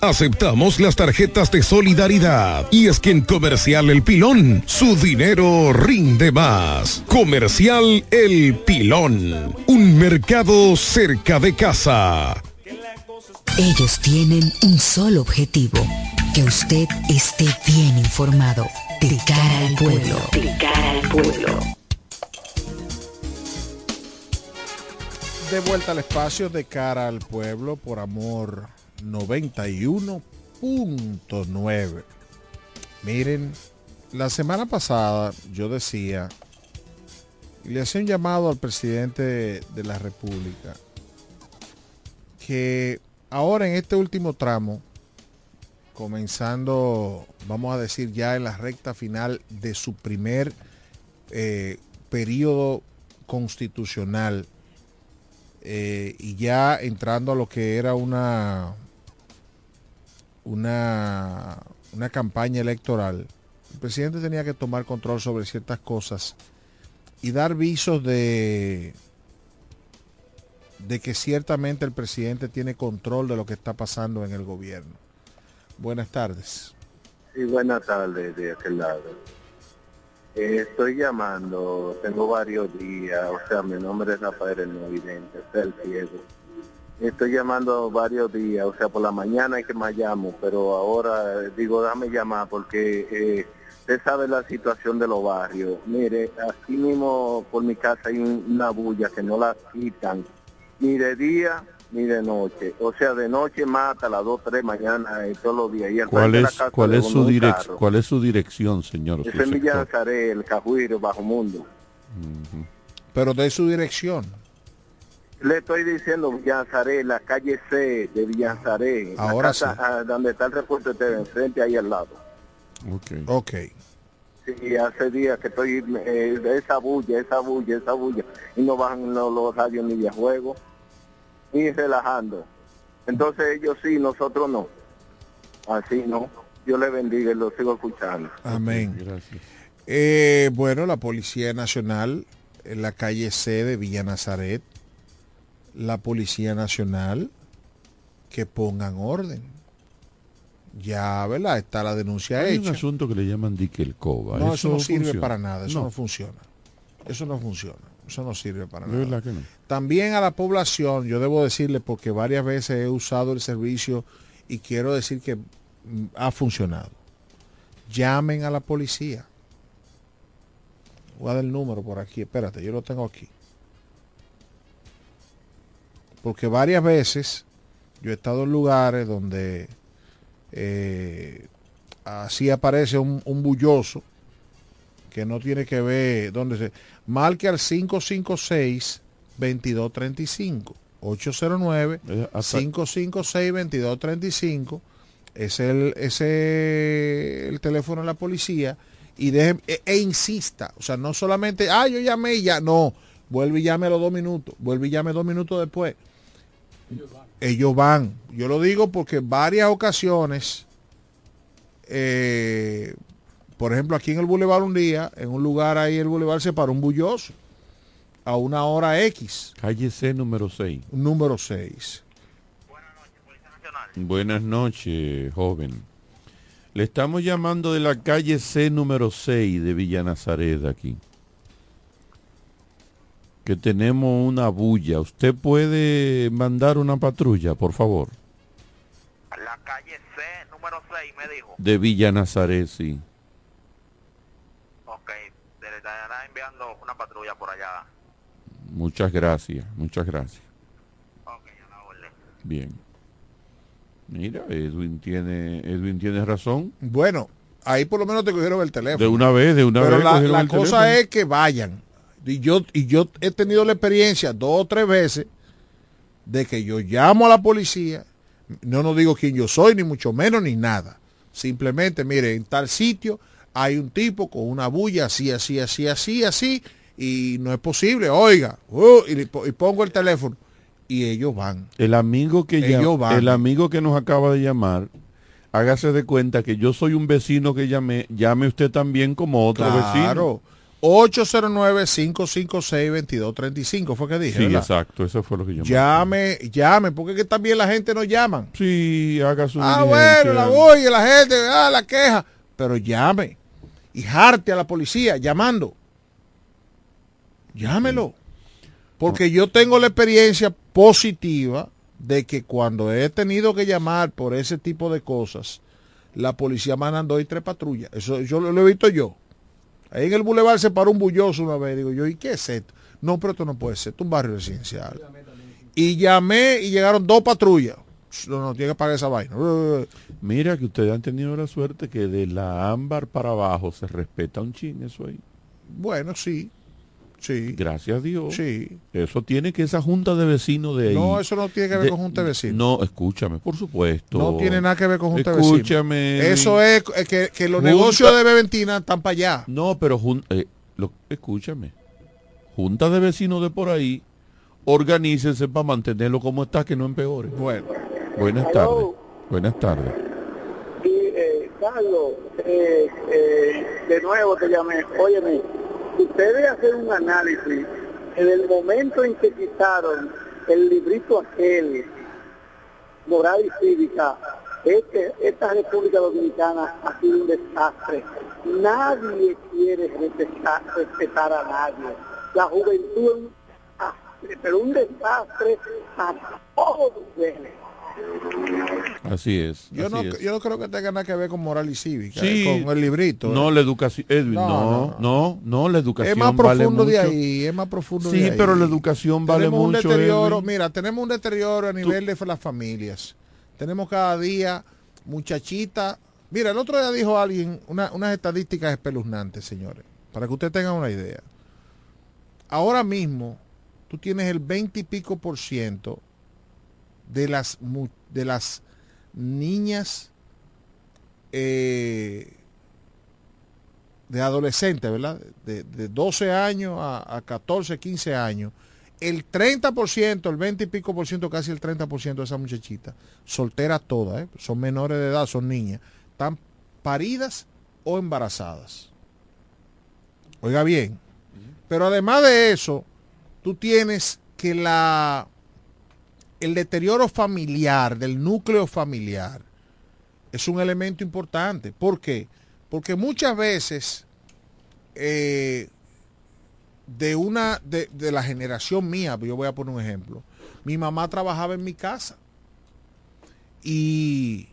Aceptamos las tarjetas de solidaridad. Y es que en Comercial El Pilón, su dinero rinde más. Comercial El Pilón, un mercado cerca de casa. Ellos tienen un solo objetivo, que usted esté bien informado. De cara al pueblo. De cara al pueblo. De vuelta al espacio de cara al pueblo por amor 91.9. Miren, la semana pasada yo decía, y le hacía un llamado al presidente de la República, que ahora en este último tramo, comenzando, vamos a decir, ya en la recta final de su primer eh, periodo constitucional, eh, y ya entrando a lo que era una, una, una campaña electoral, el presidente tenía que tomar control sobre ciertas cosas y dar visos de, de que ciertamente el presidente tiene control de lo que está pasando en el gobierno. Buenas tardes. Sí, buenas tardes de aquel lado. Eh, estoy llamando, tengo varios días, o sea, mi nombre es Rafael el Novidente, el ciego Estoy llamando varios días, o sea, por la mañana es que me llamo, pero ahora digo, dame llamar porque eh, usted sabe la situación de los barrios. Mire, aquí mismo por mi casa hay una bulla que no la quitan ni de día ni de noche. O sea, de noche mata a las 2, 3 mañana y todos los días. Y ¿Cuál, es, ¿cuál, es su direc ¿Cuál es su dirección, señor? Es en Villa el Cajuiro, Bajo Mundo. Pero de su dirección. Le estoy diciendo Villanzaré, la calle C de Villanzaré, Ahora sí. Ah, donde está el repuesto de enfrente ahí al lado. Ok. Ok. Sí, hace días que estoy eh, de esa bulla, esa bulla, esa bulla, y no bajan los, los radios ni de juego, ni relajando. Entonces ellos sí, nosotros no. Así no. Yo le bendiga y lo sigo escuchando. Amén. Gracias. Eh, bueno, la Policía Nacional en la calle C de Villa Nazaret la Policía Nacional que pongan orden. Ya, ¿verdad? Está la denuncia Hay hecha. un asunto que le llaman dique el coba. No, eso, no sirve para nada, eso no. funciona. Eso no funciona, eso no sirve para nada. También a la población, yo debo decirle, porque varias veces he usado el servicio y quiero decir que mm, ha funcionado. Llamen a la policía. Voy a dar el número por aquí, espérate, yo lo tengo aquí porque varias veces yo he estado en lugares donde eh, así aparece un, bulloso que no tiene que ver donde se marque al 556 2235 809 556 2235 es el, es el teléfono de la policía y deje, e, e insista. O sea, no solamente, ah, yo llamé y ya, no. Vuelve y llame a los dos minutos. Vuelve y llame dos minutos después. Ellos van. Yo lo digo porque varias ocasiones, eh, por ejemplo, aquí en el Boulevard un día, en un lugar ahí el Boulevard se paró un bulloso a una hora X. Calle C número 6. Número 6. Buenas noches, joven. Le estamos llamando de la calle C número 6 de Villa Nazaret aquí. Que tenemos una bulla. ¿Usted puede mandar una patrulla, por favor? La calle C número 6 me dijo. De Villa Nazaret, sí. Ok, le estará enviando una patrulla por allá. Muchas gracias, muchas gracias. Bien. Mira, Edwin tiene, Edwin tiene razón. Bueno, ahí por lo menos te cogieron el teléfono. De una vez, de una Pero vez. la, cogieron la cosa teléfono. es que vayan. Y yo, y yo he tenido la experiencia dos o tres veces de que yo llamo a la policía, no no digo quién yo soy, ni mucho menos, ni nada. Simplemente, mire, en tal sitio hay un tipo con una bulla así, así, así, así, así, y no es posible, oiga, uh, y, pongo el teléfono, y ellos van. El amigo que Ellos van. el amigo que nos acaba de llamar, hágase de cuenta que yo soy un vecino que llamé, llame usted también como otro vecino. Claro. 809-556-2235 fue que dije. Sí, ¿verdad? exacto, eso fue lo que yo me- Llame, llame, porque es que también la gente no llama. Sí, haga su Ah, diligencia. bueno, la voy, la gente, ah, la queja. Pero llame. Y jarte a la policía llamando. Llámelo. Porque yo tengo la experiencia positiva de que cuando he tenido que llamar por ese tipo de cosas, la policía mandan dos y tres patrullas. Eso yo lo, lo he visto yo. Ahí en el bulevar se paró un bulloso una vez. Digo yo, ¿y qué es esto? No, pero esto no puede ser. Esto es un barrio residencial. Y llamé y llegaron dos patrullas. No, no, tiene que pagar esa vaina. Mira que ustedes han tenido la suerte que de la ámbar para abajo se respeta un chin eso ahí. Bueno, sí. Sí. Gracias a Dios. Sí. Eso tiene que esa junta de vecinos de ahí. No, eso no tiene que ver de- con junta de vecinos. No, escúchame, por supuesto. No tiene nada que ver con junta de vecinos. Escúchame. Eso es eh, que, que los Junta- negocios de Beventina están para allá. No, pero jun- eh, lo- escúchame. Junta de vecinos de por ahí, organícense para mantenerlo como está, que no empeore. Bueno. Buenas tardes. Buenas tardes. Y eh, Carlos, eh, eh, de nuevo te llamé. Óyeme, usted debe hacer un análisis en el momento en que quitaron el librito aquel, moral y cívica, esta República Dominicana ha sido un desastre. Nadie quiere respetar, a nadie. La juventud es un desastre, pero un desastre a todos niveles. Así es. Yo así no, es. yo no creo que tenga nada que ver con moral y cívica, Sí. eh, con el librito. No, eh. la educación, Edwin, No, no, no, no, la educación Es más vale profundo de mucho. ahí, es más profundo Sí, de ahí. pero la educación vale tenemos un mucho. deterioro, mira, tenemos un deterioro a nivel de las familias. Tenemos cada día muchachitas. Mira, el otro día dijo alguien una- unas estadísticas espeluznantes, señores, para que ustedes tengan una idea. Ahora mismo, tú tienes el 20 y pico por ciento de las, de las niñas eh, de adolescentes, ¿verdad? De, de 12 años a, a 14, 15 años. El 30%, el 20 y pico por ciento, casi el 30% de esas muchachitas, solteras todas, ¿eh? son menores de edad, son niñas, están paridas o embarazadas. Oiga bien, pero además de eso, tú tienes que la el deterioro familiar, del núcleo familiar, es un elemento importante. ¿Por qué? Porque muchas veces eh, de una de, de la generación mía, yo voy a poner un ejemplo, mi mamá trabajaba en mi casa y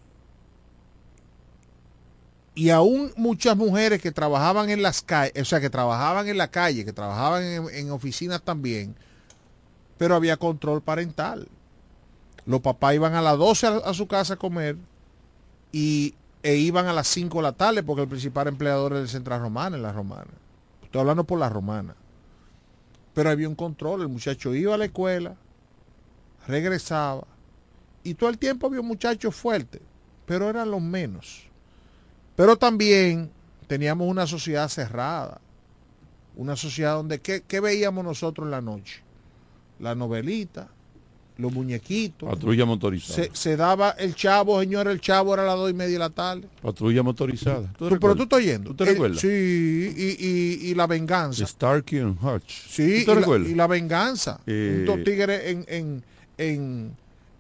y aún muchas mujeres que trabajaban en las calles, o sea, que trabajaban en la calle, que trabajaban en, en oficinas también, pero había control parental. Los papás iban a las 12 a, su casa a comer y, e iban a las 5 de la tarde porque el principal empleador era el Central Romana, en la Romana. Estoy hablando por la Romana. Pero había un control, el muchacho iba a la escuela, regresaba, y todo el tiempo había un muchacho fuerte, pero eran los menos. Pero también teníamos una sociedad cerrada. Una sociedad donde, ¿qué, qué veíamos nosotros en la noche? La novelita, los muñequitos. Patrulla motorizada. Se, se daba el chavo, señor, el chavo era a las dos y media de la tarde. Patrulla motorizada. Tú- ¿Tú pero tú estás oyendo. ¿Tú te El- recuerdas? sí, y, y- y la venganza. Starkey and Hutch. Sí, ¿Tú te y la, recuerdas? y la venganza. Eh, Dos tigres en, en, en,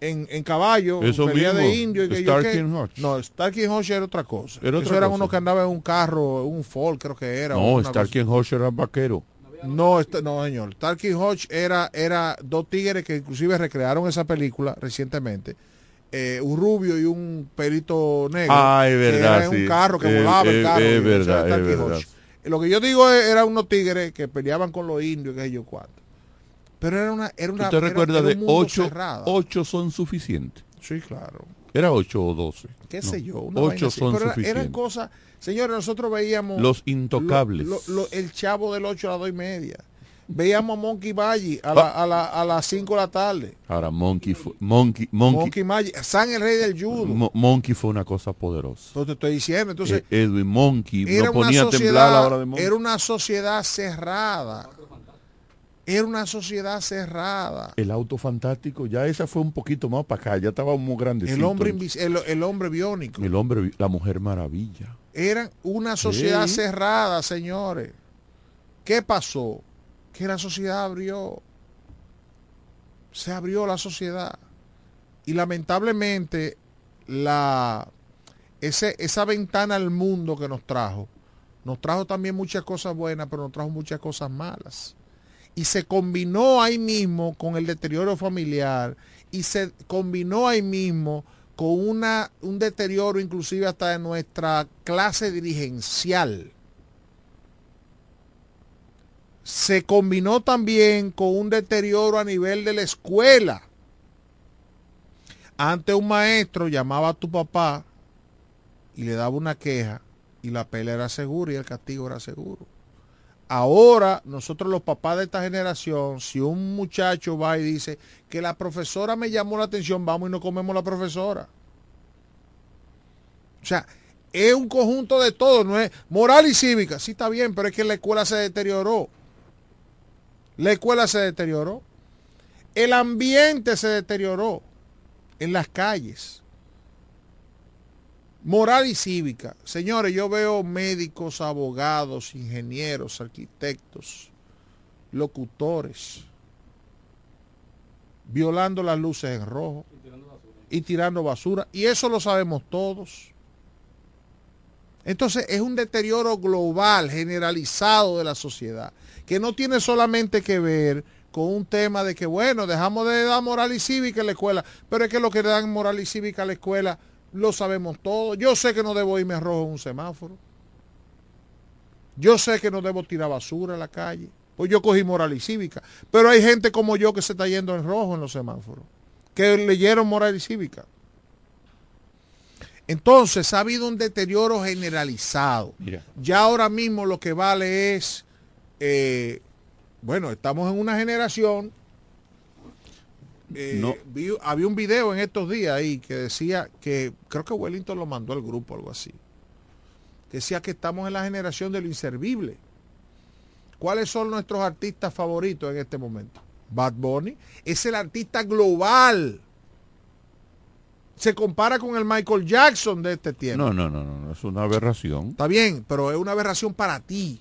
en, en caballo, Eso pelea mismo, de indio. Y que Starkey and Hutch. No, Starkey and Hutch era otra cosa. Era Eso eran unos que andaban en un carro, un Ford creo que era. No, Starkey and Hutch era vaquero. No, esta- no, señor. And Hutch era, era dos tigres que inclusive recrearon esa película recientemente. Eh, un rubio y un pelito negro. Ah, es que verdad, Era sí. un carro que Eh, volaba el eh, carro. es verdad, es verdad. Lo que yo digo es, eran unos tigres que peleaban con los indios, que yo cuatro. Pero era una, era una ¿Tú te era- recuerdas era un de ocho? cerrado. Ocho son suficientes. Sí, claro. Era ocho o doce. qué No, sé yo. una vaina Ocho así. son Pero suficientes. eran cosas, señores, nosotros veíamos Los intocables. lo- lo- el chavo del 8 a las 2 y media. Veíamos a Monkey Valle a, la- a, la- a las 5 de la tarde. Ahora Monkey fue, Monkey, Monkey, Monkey Magic, San el rey del judo. Mo- Monkey fue una cosa poderosa. Entonces te estoy diciendo, entonces Eh, Edwin Monkey era no ponía a temblar a la sociedad, hora de Monkey. era una sociedad cerrada. Era una sociedad cerrada. El auto fantástico, ya esa fue un poquito más para acá, ya estaba muy grande. El hombre el, el hombre biónico. el hombre, la mujer maravilla. Eran una sociedad Sí. cerrada, señores. ¿Qué pasó? Que la sociedad abrió. Se abrió la sociedad. Y lamentablemente, la, ese, esa ventana al mundo que nos trajo, nos trajo también muchas cosas buenas, pero nos trajo muchas cosas malas. Y se combinó ahí mismo con el deterioro familiar y se combinó ahí mismo con una, un deterioro inclusive hasta de nuestra clase dirigencial. Se combinó también con un deterioro a nivel de la escuela. Antes un maestro llamaba a tu papá y le daba una queja y la pelea era segura y el castigo era seguro. Ahora, nosotros los papás de esta generación, si un muchacho va y dice que la profesora me llamó la atención, vamos y no comemos la profesora. O sea, es un conjunto de todo, no es moral y cívica. Sí está bien, pero es que la escuela se deterioró. La escuela se deterioró. El ambiente se deterioró en las calles. Moral y cívica. Señores, yo veo médicos, abogados, ingenieros, arquitectos, locutores, violando las luces en rojo y tirando basura. Y eso lo sabemos todos. Entonces es un deterioro global, generalizado de la sociedad, que no tiene solamente que ver con un tema de que, bueno, dejamos de dar moral y cívica en la escuela, pero es que lo que le dan moral y cívica a la escuela lo sabemos todos. Yo sé que no debo irme a rojo en un semáforo. Yo sé que no debo tirar basura en la calle. Pues yo cogí moral y cívica. Pero hay gente como yo que se está yendo en rojo en los semáforos, que leyeron moral y cívica. Entonces ha habido un deterioro generalizado. Mira. Ya ahora mismo lo que vale es, eh, bueno, estamos en una generación. Eh, No. vi- había un video en estos días ahí que decía que, creo que Wellington lo mandó al grupo, algo así. Decía que estamos en la generación de lo inservible. ¿Cuáles son nuestros artistas favoritos en este momento? Bad Bunny es el artista global. Se compara con el Michael Jackson de este tiempo. No, no, no, no, es una aberración. Está bien, pero es una aberración para ti.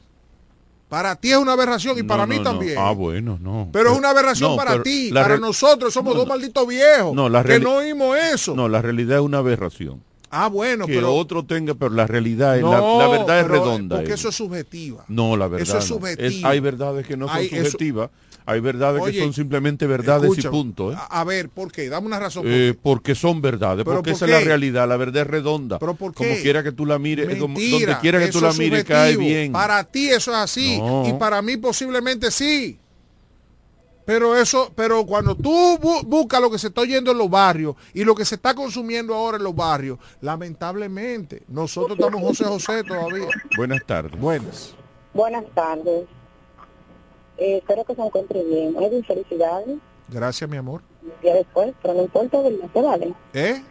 Para ti es una aberración y No, para mí no, no. también. Ah, bueno, no. Pero es una aberración para ti, para nosotros. Somos dos malditos viejos No, la que no oímos eso. No, la realidad es una aberración. ah, bueno, que pero... otro tenga, pero la realidad es, la, la verdad es redonda. Porque eh. eso es subjetiva. No, la verdad. Eso es no. subjetivo. hay verdades que no son Hay- eso- subjetivas. Hay verdades Oye, que son simplemente verdades Escucha, y punto. ¿eh? A, a ver, ¿por qué? Dame una razón. por Eh, porque son verdades, ¿Pero porque por esa es la realidad, la verdad es redonda. ¿Pero por Como qué? quiera que tú la mires, eh, como- donde quiera que tú la es mires, cae bien. Para ti eso es así No. y para mí posiblemente sí. Pero eso, pero cuando tú bu- buscas lo que se está oyendo en los barrios y lo que se está consumiendo ahora en los barrios, lamentablemente, nosotros estamos José José todavía. Buenas tardes. Buenas. Buenas tardes. Eh, espero que se encuentre bien. Edwin, felicidades. Gracias, mi amor. Ya después, pero no importa, ¿verdad? ¿Te vale? ¿Eh?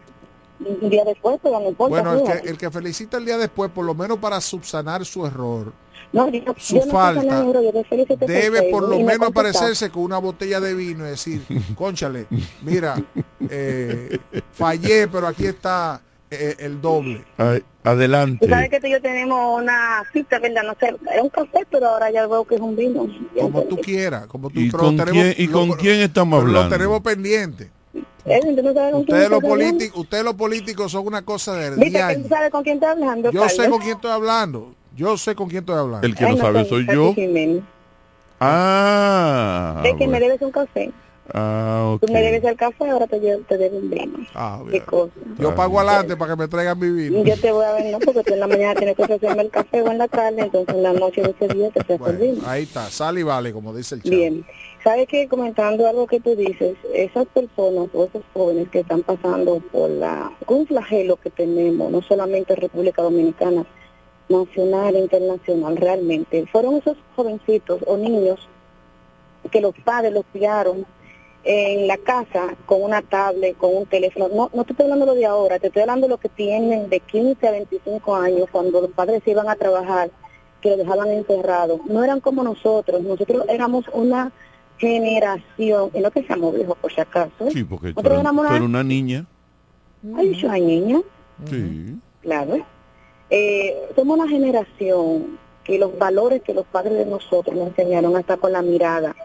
un día después, pero no importa. Bueno, el que, el que felicita el día después, por lo menos para subsanar su error, No, yo, no- su yo no falta, por debe por lo me menos contestó. aparecerse con una botella de vino y decir, conchale, mira, eh, fallé, pero aquí está eh, el doble. Ay, Tú adelante. sabes que tú y yo tenemos una cita, ¿verdad? No sé, era un café, pero ahora ya veo que es un vino. Como tú quieras, como tú ¿Y pero con lo tenemos- quién- y lo- con quién estamos pero Lo hablando? tenemos pendiente. Edwin, ¿tú no Ustedes los, hablando? políticos, ustedes los políticos son una cosa de Viste que diario. tú sabes con quién estás hablando, Yo sé Carlos? con quién estoy hablando. Yo sé con quién estoy hablando. El que no sabe soy yo. Jiménez. Ah, Es que me bueno. debes un café. Ah, Tú me debes el café, ahora te, llevo- te debo un vino. Ah, Qué cosa. Yo pago adelante para que me traigan mi vino. Yo te voy a ver, no, porque tú en la mañana tienes que ofrecerme el café o en la tarde, entonces en la noche de ese día te ofrezco el vino. Ahí está, sale y vale, como dice el chavo. Bien. ¿Sabes que Comentando algo que tú dices, esas personas o esos jóvenes que están pasando por la un flagelo que tenemos, no solamente en República Dominicana, nacional e internacional, realmente, fueron esos jovencitos o niños que los padres los criaron en la casa con una tablet, con un teléfono. No, no te estoy hablando lo de ahora, te estoy hablando de los que tienen de 15 a 25 años, cuando los padres se iban a trabajar, que los dejaban encerrados. No eran como nosotros, nosotros éramos una generación, y no que seamos viejos por si acaso. Sí, porque tú tú una- una niña. Ay, yo soy niña, Sí. claro. Eh, somos una generación que los valores que los padres de nosotros nos enseñaron hasta con la mirada.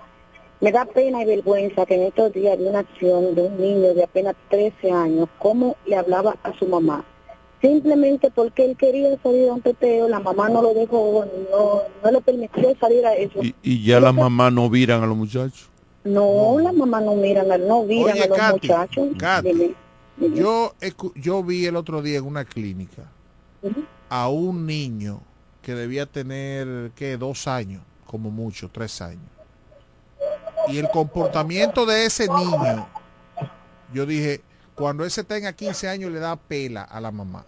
Me da pena y vergüenza que en estos días vi una acción de un niño de apenas 13 años, cómo le hablaba a su mamá. Simplemente porque él quería salir a un teteo, la mamá no lo dejó, no, no le permitió salir a eso. Y, y ya las mamás no viran a los muchachos. No, la mamá no miran, a- no miran Oye, a los Katy, muchachos. Katy, Dime, dime. Yo, escu- yo vi el otro día en una clínica a un niño que debía tener, ¿qué? Dos años, como mucho, tres años. Y el comportamiento de ese niño, yo dije, cuando ese tenga 15 años le da pela a la mamá.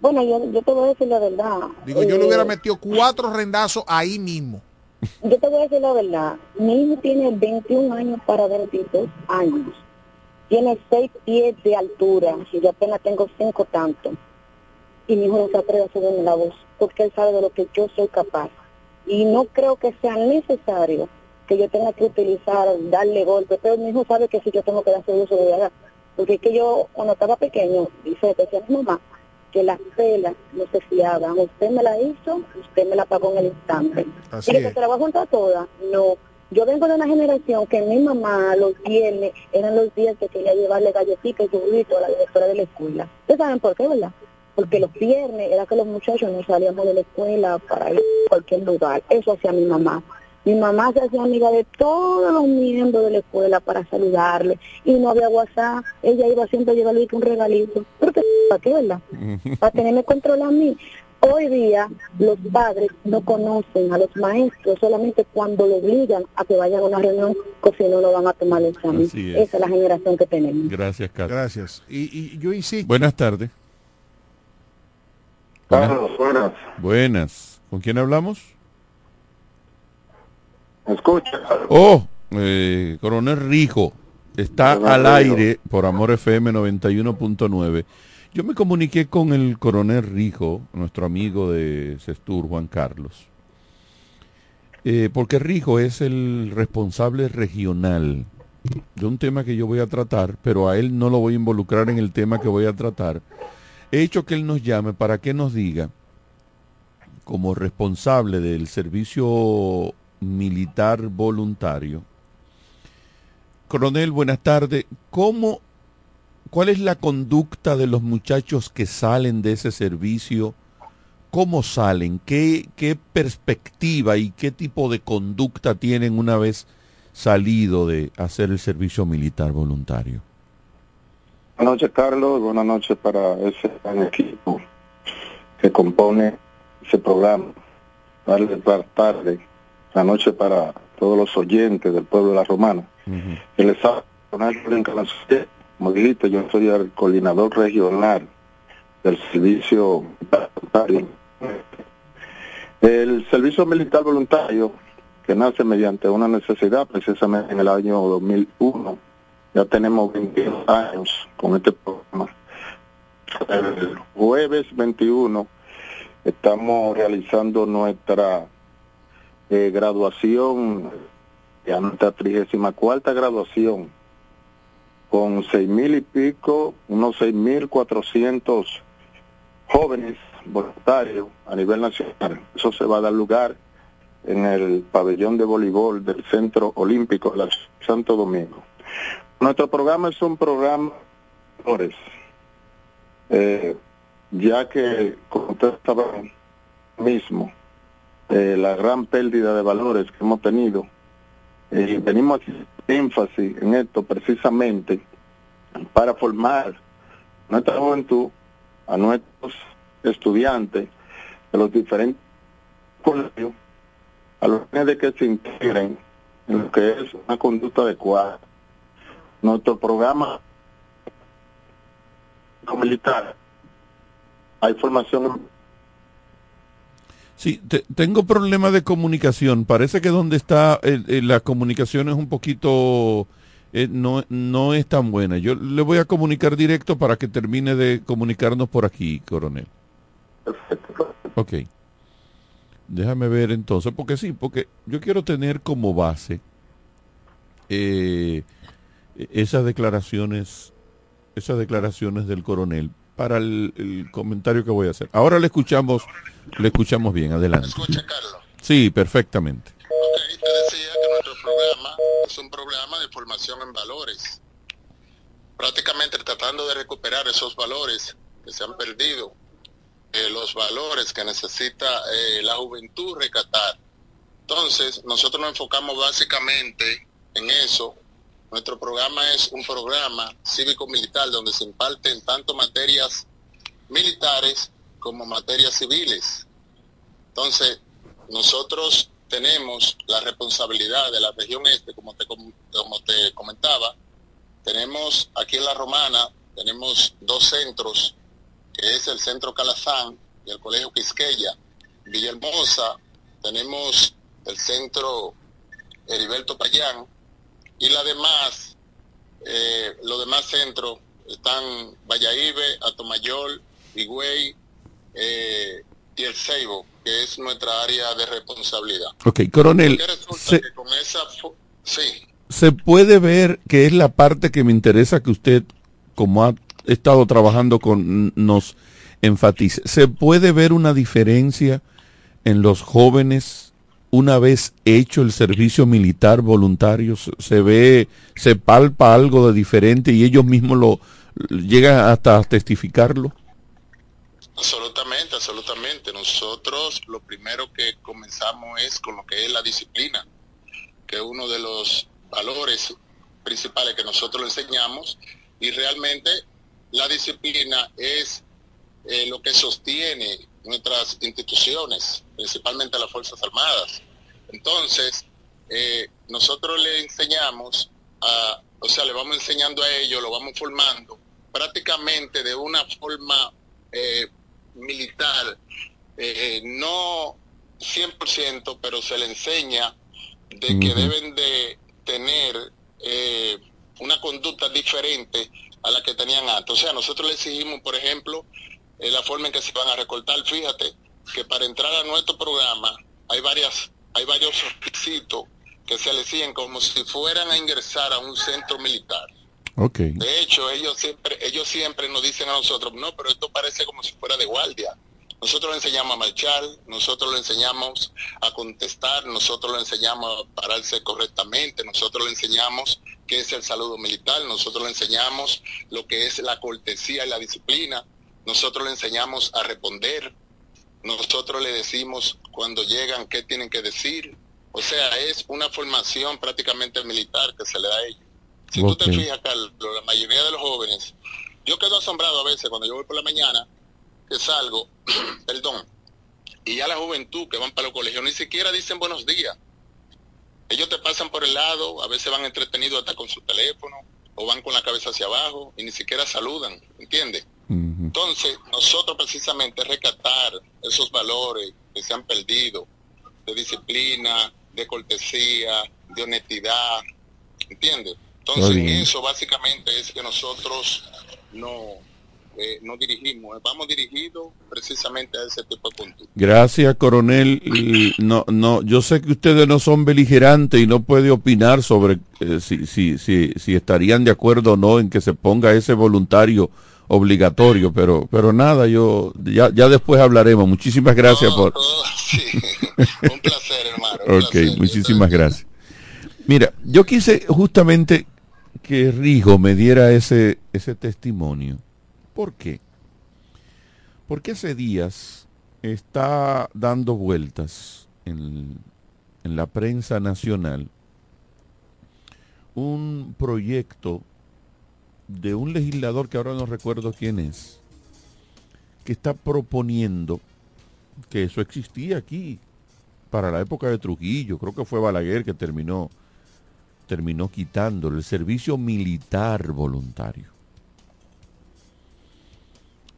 Bueno, yo, yo te voy a decir la verdad. Digo, yo le hubiera Eh, metido cuatro rendazos ahí mismo. Yo te voy a decir la verdad. Mi hijo tiene 21 años para 22 años. Tiene 6 pies de altura y yo apenas tengo 5 tantos. Y mi hijo no se atreve a subirme la voz porque él sabe de lo que yo soy capaz. Y no creo que sea necesario que yo tenga que utilizar, darle golpe. Pero mi hijo sabe que si yo tengo que darse uso de verdad. Porque es que yo, cuando estaba pequeño, dice, decía mi mamá, que las pelas no se fiaban. Usted me la hizo, usted me la pagó en el instante. Así y que se la va a juntar toda. No. Yo vengo de una generación que mi mamá los viernes eran los días que quería llevarle galletitas y juguito a la directora de la escuela. ¿Ustedes saben por qué, verdad? Porque los viernes era que los muchachos no salíamos de la escuela para ir a cualquier lugar. Eso hacía mi mamá. Mi mamá se hacía amiga de todos los miembros de la escuela para saludarle. Y no había WhatsApp. Ella iba siempre a llevarle un regalito. ¿Pero qué, ¿Para qué, verdad? para tenerme control a mí. Hoy día los padres no conocen a los maestros solamente cuando lo obligan a que vayan a una reunión, que si no, no van a tomar el examen. Es. Esa es la generación que tenemos. Gracias, Carlos. Gracias. Y, y yo insisto. Buenas tardes. Carlos, buenas. Buenas. ¿Con quién hablamos? ¿Me escucha? Oh, eh, Coronel Rijo. Está Coronel al Rijo. aire por Amor FM 91.9. Yo me comuniqué con el coronel Rijo, nuestro amigo de Sestur, Juan Carlos. Eh, porque Rijo es el responsable regional de un tema que yo voy a tratar, pero a él no lo voy a involucrar en el tema que voy a tratar. He hecho que él nos llame para que nos diga, como responsable del servicio militar voluntario, Coronel, buenas tardes. ¿Cómo, cuál es la conducta de los muchachos que salen de ese servicio? ¿Cómo salen? ¿Qué, qué perspectiva y qué tipo de conducta tienen una vez salido de hacer el servicio militar voluntario? Buenas noches, Carlos. Buenas noches para ese equipo que compone ese programa. Para tarde, la noche para todos los oyentes del pueblo de la Romana. Habla Coronel Julián Calanzón. Como dijiste, yo soy el coordinador regional del servicio voluntario. El servicio militar voluntario, que nace mediante una necesidad, precisamente en el año 2001, ya tenemos 22 años con este programa. el jueves 21 estamos realizando nuestra eh, graduación, ya nuestra 34 graduación, con seis mil y pico, unos seis mil cuatrocientos jóvenes voluntarios a nivel nacional. Eso se va a dar lugar en el pabellón de voleibol del Centro Olímpico de Santo Domingo. Nuestro programa es un programa eh, ya que, como usted estaba mismo, eh, la gran pérdida de valores que hemos tenido, y venimos énfasis en esto precisamente para formar nuestra juventud, a nuestros estudiantes de los diferentes colegios, a los de que se integren en lo que es una conducta adecuada. Nuestro programa militar hay formación Sí, te- tengo problemas de comunicación. Parece que donde está eh, eh, la comunicación es un poquito... eh, no, no es tan buena. Yo le voy a comunicar directo para que termine de comunicarnos por aquí, coronel. Ok. Déjame ver entonces, porque sí, porque yo quiero tener como base eh, esas declaraciones, esas declaraciones del coronel para el, el comentario que voy a hacer. Ahora le escuchamos, le escuchamos bien. Adelante. Sí, perfectamente. nuestro programa es un programa de formación en valores, prácticamente tratando de recuperar esos valores que se han perdido, eh, los valores que necesita eh, la juventud recatar. Entonces, nosotros nos enfocamos básicamente en eso. Nuestro programa es un programa cívico-militar donde se imparten tanto materias militares como materias civiles. Entonces, nosotros tenemos la responsabilidad de la región este, como te, com- como te comentaba. Tenemos aquí en La Romana, tenemos dos centros, que es el Centro Calazán y el Colegio Quisqueya. Villahermosa, tenemos el Centro Heriberto Payán y la demás, eh, los demás centros están Vallaíbe, Atomayor, Higüey eh, y el Ceibo, que es nuestra área de responsabilidad. Ok, coronel, ¿Qué resulta se, que con esa sí, se puede ver que es la parte que me interesa que usted, como ha estado trabajando con, nos enfatice. ¿Se puede ver una diferencia en los jóvenes una vez hecho el servicio militar voluntario? ¿Se- ¿Se ve, se palpa algo de diferente y ellos mismos lo llegan hasta testificarlo? absolutamente, absolutamente. Nosotros lo primero que comenzamos es con lo que es la disciplina, que es uno de los valores principales que nosotros enseñamos y realmente la disciplina es eh, lo que sostiene nuestras instituciones, principalmente las Fuerzas Armadas. Entonces, eh, nosotros le enseñamos a, o sea, le vamos enseñando a ellos, lo vamos formando prácticamente de una forma eh, militar, eh, no 100%, pero se le enseña de que deben de tener eh, una conducta diferente a la que tenían antes. O sea, nosotros le exigimos, por ejemplo, la forma en que se van a recortar. Fíjate que para entrar a nuestro programa hay varias, hay varios requisitos que se le exigen como si fueran a ingresar a un centro militar. Ok. De hecho, ellos siempre, ellos siempre nos dicen a nosotros, no, pero esto parece como si fuera de guardia. Nosotros le enseñamos a marchar, nosotros le enseñamos a contestar, nosotros le enseñamos a pararse correctamente, nosotros le enseñamos qué es el saludo militar, nosotros le enseñamos lo que es la cortesía y la disciplina, nosotros le enseñamos a responder, nosotros le decimos cuando llegan qué tienen que decir. O sea, es una formación prácticamente militar que se le da a ellos. Si tú te fijas, Carlos, la mayoría de los jóvenes, yo quedo asombrado a veces cuando yo voy por la mañana, que salgo, perdón, y ya la juventud que van para los colegios ni siquiera dicen buenos días. Ellos te pasan por el lado, a veces van entretenidos hasta con su teléfono, o van con la cabeza hacia abajo y ni siquiera saludan, ¿entiendes? Entonces, nosotros precisamente rescatar esos valores que se han perdido, de disciplina, de cortesía, de honestidad, ¿entiendes? Entonces, eso básicamente es que nosotros no eh, nos dirigimos, vamos dirigidos precisamente a ese tipo de conducta. Gracias, coronel. No, no, yo sé que ustedes no son beligerantes y no puede opinar sobre eh, si, si, si, si estarían de acuerdo o no en que se ponga ese voluntario obligatorio, pero, pero nada, yo ya, ya después hablaremos. Muchísimas gracias por. un placer, hermano. un ok, placer. muchísimas gracias. Mira, yo quise justamente que Rigo me diera ese, ese testimonio. ¿Por qué? Porque hace días está dando vueltas en, en la prensa nacional un proyecto de un legislador que ahora no recuerdo quién es, que está proponiendo que eso existía aquí para la época de Trujillo, creo que fue Balaguer que terminó terminó quitándolo el servicio militar voluntario.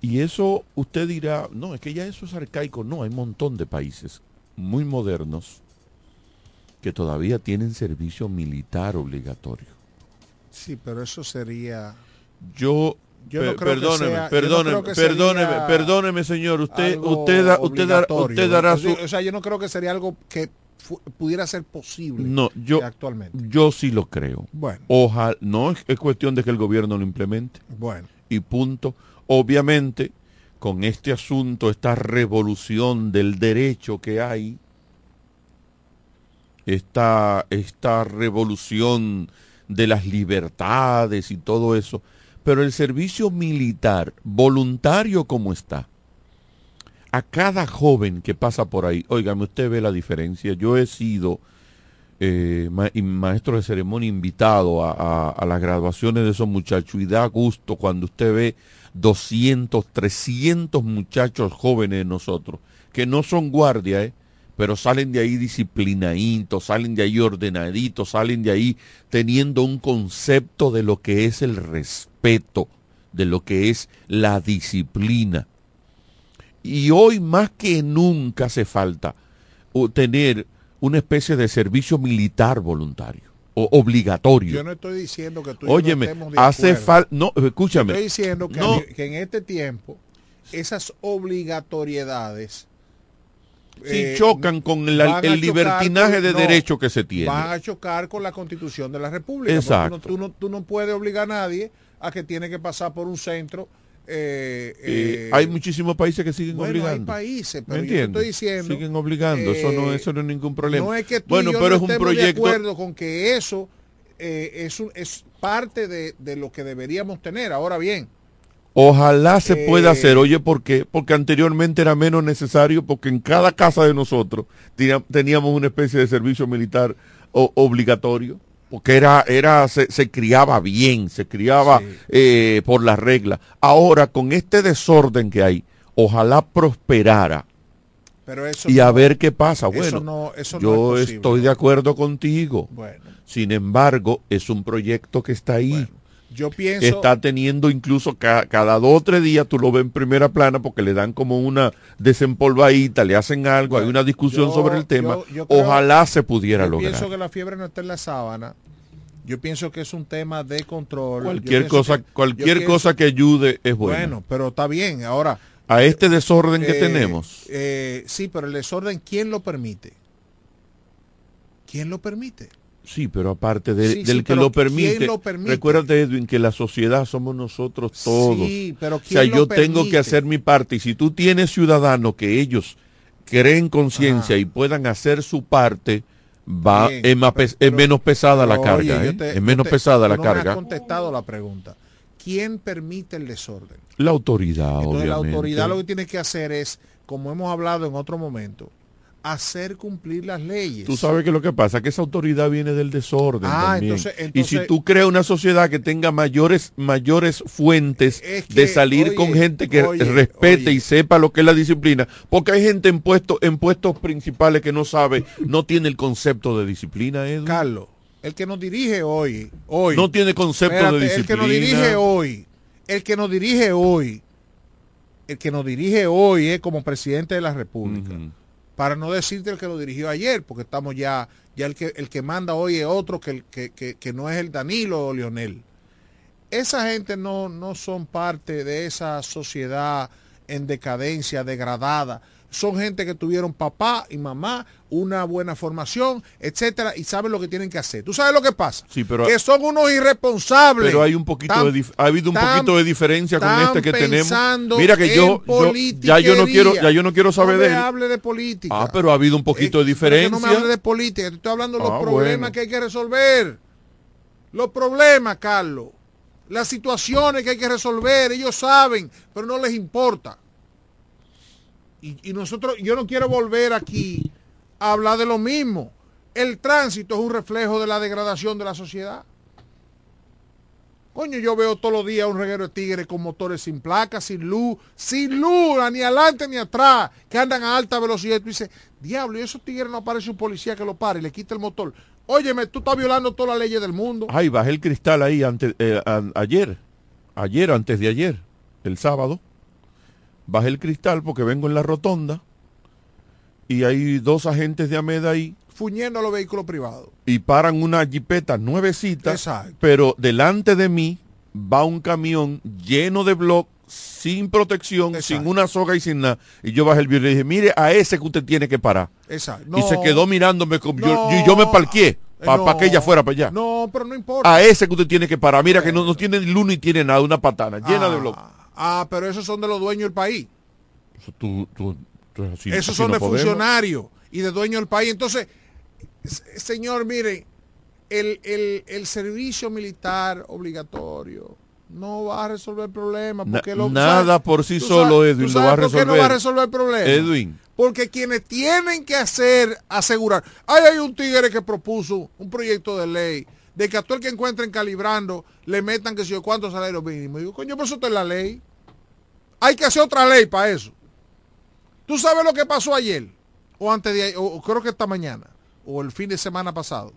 Y eso usted dirá, no, es que ya eso es arcaico. No, hay un montón de países muy modernos que todavía tienen servicio militar obligatorio. Sí, pero eso sería... Yo, Yo no creo que perdóneme, sea- yo no perdóneme, creo que perdóneme, perdóneme, señor. Usted, usted, da- usted, dar- obligatorio. usted dará su, O sea, yo no creo que sería algo que pudiera ser posible No, yo, actualmente. yo sí lo creo. Bueno. Ojalá, no es, es cuestión de que el gobierno lo implemente. Bueno. Y punto. Obviamente, con este asunto, esta revolución del derecho que hay, esta, esta revolución de las libertades y todo eso, pero el servicio militar, voluntario como está, a cada joven que pasa por ahí, óigame, usted ve la diferencia. Yo he sido eh, maestro de ceremonia invitado a, las graduaciones de esos muchachos y da gusto cuando usted ve 200, 300 muchachos jóvenes de nosotros, que no son guardia, ¿eh? Pero salen de ahí disciplinaditos, salen de ahí ordenaditos, salen de ahí teniendo un concepto de lo que es el respeto, de lo que es la disciplina. Y hoy más que nunca hace falta tener una especie de servicio militar voluntario o obligatorio. Yo no estoy diciendo que tú no Óyeme, estemos de hace acuerdo. falta, no, escúchame. Estoy diciendo que, No. que en este tiempo esas obligatoriedades Sí, eh, chocan con la- el libertinaje con- de no, derecho que se tiene. Van a chocar con la constitución de la República. Exacto. Tú no, tú, no, tú puedes obligar a nadie a que tiene que pasar por un centro. eh, Eh, hay muchísimos países que siguen bueno, obligando. hay países, ¿Me pero yo te entiendes? estoy diciendo. Siguen obligando, eso no, eso no es ningún problema. No es que tú bueno, y yo pero es un proyecto. de acuerdo con que eso es, un- es parte de, de lo que deberíamos tener. Ahora bien, Ojalá se pueda hacer. Oye, ¿por qué? Porque anteriormente era menos necesario, porque en cada casa de nosotros tenía- teníamos una especie de servicio militar obligatorio, porque era, era, se, se criaba bien, se criaba eh, por las reglas. Ahora, con este desorden que hay, ojalá prosperara pero eso y a no- ver qué pasa. eso Bueno, no- eso no yo es posible. estoy de acuerdo contigo. Bueno. Sin embargo, es un proyecto que está ahí. Yo pienso. está teniendo incluso ca- cada dos o tres días, tú lo ves en primera plana porque le dan como una desempolvadita, le hacen algo, hay una discusión yo- sobre el tema. yo- yo creo- Ojalá se pudiera yo lograr. pienso que la fiebre no está en la sábana. Yo pienso que es un tema de control. Yo Cualquier cosa, que- yo cualquier pienso- cosa que ayude es buena. Bueno, pero está bien. Ahora. a este desorden que eh, tenemos. eh, sí, pero el desorden, ¿quién lo permite? ¿Quién lo permite? Sí, pero aparte de- Sí, sí, del que lo ¿quién permite, lo permite? recuérdate Edwin que la sociedad somos nosotros todos. Sí, pero o sea, ¿quién lo yo tengo que hacer mi parte y si tú tienes ciudadanos que ellos creen conciencia y puedan hacer su parte, va Bien, es, más pes- es menos pesada la Oye, carga, yo ¿eh? te- es menos te- pesada la no me has carga. contestado la pregunta. ¿Quién permite el desorden? La autoridad, Entonces la autoridad lo que tiene que hacer es, como hemos hablado en otro momento, hacer cumplir las leyes. Tú sabes que lo que pasa que esa autoridad viene del desorden Ah, también. entonces- y entonces- si tú creas una sociedad que tenga mayores mayores fuentes Es que, de salir oye, con gente que oye, respete oye. y sepa lo que es la disciplina, porque hay gente en puestos en puestos principales que no sabe, no tiene el concepto de disciplina, Edu. Carlos, el que nos dirige hoy, hoy. No tiene concepto de Espérate, El que nos disciplina. dirige hoy, el que nos dirige hoy, el que nos dirige hoy es como presidente de la República. Para no decirte el que lo dirigió ayer, porque estamos ya, ya el que el que manda hoy es otro que, que, que, que no es el Danilo o Leonel. esa gente no, no son parte de esa sociedad en decadencia, degradada. Son gente que tuvieron papá y mamá, una buena formación, etcétera, y saben lo que tienen que hacer. ¿Tú sabes lo que pasa? Sí, pero, que son unos irresponsables. pero hay un poquito Tan- de ha habido un tan- poquito de diferencia con este que tenemos. Mira que yo, yo- ya yo no quiero ya yo no quiero saber No me de él. hable de política. Ah, pero ha habido un poquito de diferencia. no me hable de política, te estoy hablando de los Ah, problemas bueno. que hay que resolver. Los problemas, Carlos. Las situaciones que hay que resolver, ellos saben, pero no les importa. Y, nosotros, yo no quiero volver aquí a hablar de lo mismo. El tránsito es un reflejo de la degradación de la sociedad. Coño, yo veo todos los días un reguero de tigres con motores sin placas, sin luz, sin luz, ni adelante ni atrás, que andan a alta velocidad. Y tú dices, diablo, y esos tigres no aparece un policía que lo pare y le quita el motor. Óyeme, tú estás violando todas las leyes del mundo. Ay, bajé el cristal ahí antes, eh, ayer, ayer, antes de ayer, el sábado. Bajé el cristal porque vengo en la rotonda y hay dos agentes de Ameda ahí Fuñendo a los vehículos privados. y paran una jipeta nuevecita, Exacto. pero delante de mí va un camión lleno de bloc, sin protección, sin una soga y sin nada. Y yo bajé el vidrio y dije, mire, a ese que usted tiene que parar. Exacto. y se quedó mirándome, como yo- No. y yo, me parqué para no. que ella fuera para allá. No, pero no importa. A ese que usted tiene que parar. Mira que no, no tiene luz ni tiene nada, una patana llena de Ah, bloc. Ah, pero esos son de los dueños del país. Tú- tú- tú- así- Esos así son no de podemos. funcionarios y de dueños del país. Entonces, señor, mire, el, el- el servicio militar obligatorio no va a resolver el problema. Na- Porque lo- nada ¿sabes? por sí ¿Tú solo, sabes- Edwin, lo va a qué no va a resolver. resolver el problema? Edwin. Porque quienes tienen que hacer, asegurar. Ahí hay un tigre que propuso un proyecto de ley de que a todo el que encuentren calibrando le metan que si yo cuántos salarios mínimos. Digo, coño, pero eso está en la ley. Hay que hacer otra ley para eso. ¿Tú sabes lo que pasó ayer? O antes de o, o creo que esta mañana, o el fin de semana pasado.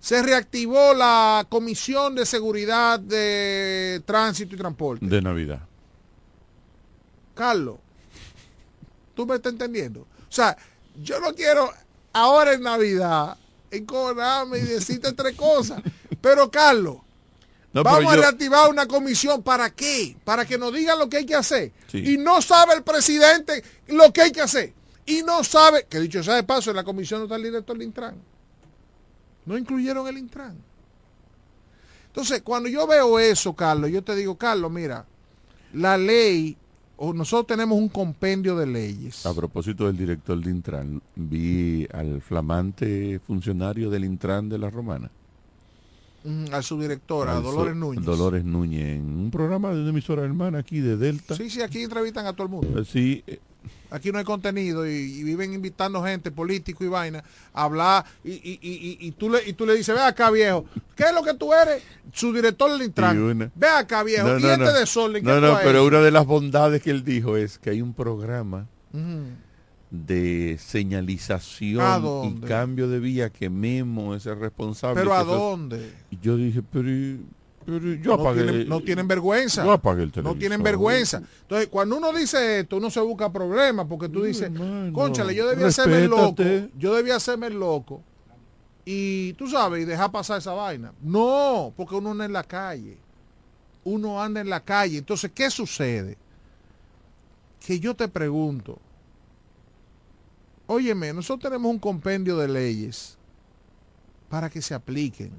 Se reactivó la Comisión de Seguridad de Tránsito y Transporte. De Navidad. Carlos, ¿tú me estás entendiendo? O sea, yo no quiero ahora en Navidad encojonarme y decirte tres cosas. Pero Carlos, No, vamos a yo- reactivar una comisión. ¿Para qué? Para que nos digan lo que hay que hacer. Sí. Y no sabe el presidente lo que hay que hacer. Y no sabe, que dicho sea de paso, en la comisión no está el director del Intran. No incluyeron el Intran. Entonces, cuando yo veo eso, Carlos, yo te digo, Carlos, mira, la ley, o nosotros tenemos un compendio de leyes. A propósito del director del Intran, vi al flamante funcionario del Intran de la Romana. Mm, a su directora, Dolores Núñez. Dolores Núñez, en un programa de una emisora hermana aquí de Delta. Sí, sí, aquí entrevistan a todo el mundo. Sí, eh, Aquí no hay contenido y, y viven invitando gente, político y vaina, a hablar. Y, y, y, tú, le, y tú le dices, ve acá, viejo, ¿qué es lo que tú eres? Su director del Intran. Ve acá, viejo, No, y no, este no. ¿qué No, pero una de las bondades que él dijo es que hay un programa. De señalización ¿A y cambio de vía que Memo es el responsable. ¿Pero a dónde? Y yo dije, pero, pero yo no, apagué. tienen, no tienen vergüenza. Yo apagué el No televisor. tienen vergüenza. Entonces, cuando uno dice esto, uno se busca problemas porque tú dices, conchale, yo debía hacerme el loco. Yo debía hacerme el loco. Y tú sabes, y dejar pasar esa vaina. No, porque uno anda en la calle. Uno anda en la calle. Entonces, ¿qué sucede? Que yo te pregunto, óyeme, nosotros tenemos un compendio de leyes para que se apliquen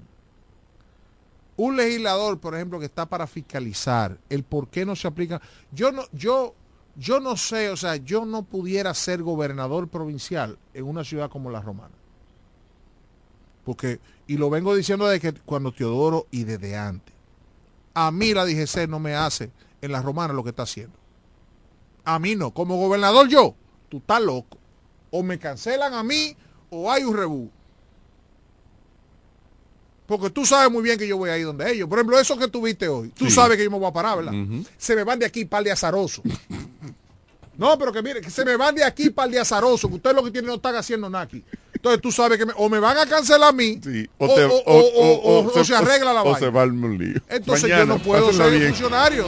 un legislador, por ejemplo, que está para fiscalizar el por qué no se aplica. Yo no, yo, yo no sé, o sea, yo no pudiera ser gobernador provincial en una ciudad como la Romana. Porque, y lo vengo diciendo desde que cuando Teodoro y desde antes. A mí la DGC no me hace en la Romana lo que está haciendo. A mí no. Como gobernador yo, tú estás loco. O me cancelan a mí o hay un rebú. Porque tú sabes muy bien que yo voy ahí donde ellos. Por ejemplo, eso que tuviste hoy. Tú Sí. sabes que yo me voy a parar, ¿verdad? Se me van de aquí par de azaroso. no, pero que mire, que se me van de aquí par de azaroso. Que ustedes lo que tienen no están haciendo nada aquí. Entonces tú sabes que me- o me van a cancelar a mí o, te- o- o- o- o- o se arregla la o vaina. se va al. Entonces Mañana, yo no puedo ser bien. funcionario.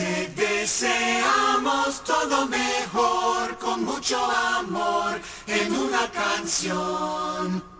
Te deseamos todo mejor con mucho amor en una canción.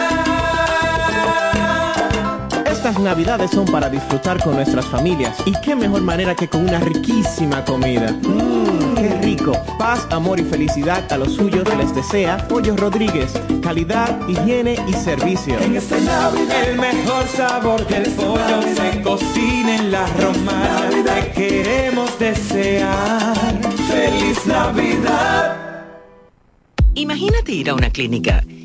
Navidades son para disfrutar con nuestras familias y qué mejor manera que con una riquísima comida. Mmm, qué rico. Paz, amor y felicidad a los suyos les desea Pollo Rodríguez. Calidad, higiene y servicio. En esta Navidad el mejor sabor del pollo se cocina en la romana. Te queremos desear feliz Navidad. Imagínate ir a una clínica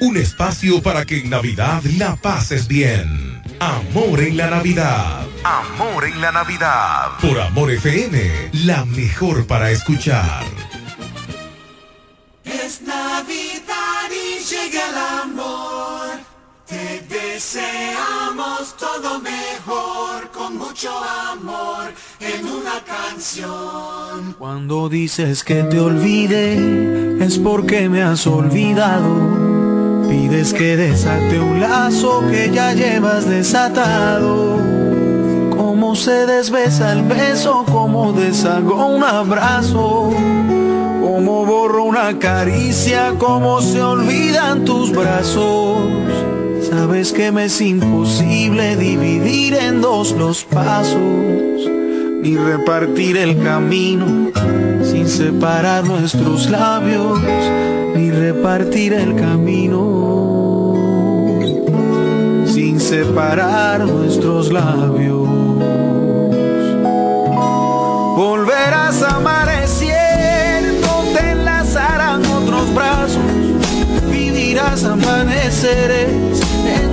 Un espacio para que en Navidad la pases bien. Amor en la Navidad. Amor en la Navidad. Por Amor FM, la mejor para escuchar. Es Navidad y llega el amor. Te deseamos todo mejor, con mucho amor, en una canción. Cuando dices que te olvide, es porque me has olvidado. Pides que desate un lazo que ya llevas desatado. Cómo se desbesa el beso, cómo deshago un abrazo. Cómo borro una caricia, cómo se olvidan tus brazos. Sabes que me es imposible dividir en dos los pasos, ni repartir el camino sin separar nuestros labios, ni repartir el camino sin separar nuestros labios. Volverás a amanecer, no te enlazarán otros brazos, vivirás amaneceres,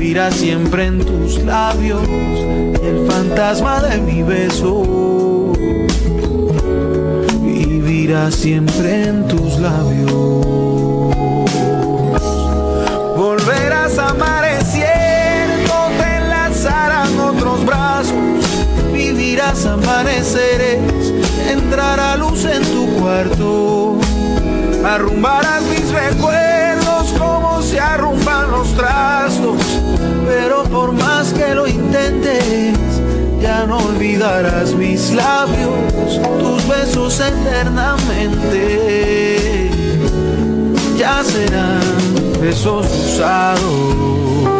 vivirá siempre en tus labios. El fantasma de mi beso vivirá siempre en tus labios. Volverás a amanecer, no te enlazarán otros brazos. Vivirás amaneceres, entrará luz en tu cuarto. Arrumbarás mis recuerdos como trastos, pero por más que lo intentes, ya no olvidarás mis labios, tus besos eternamente. Ya serán besos usados.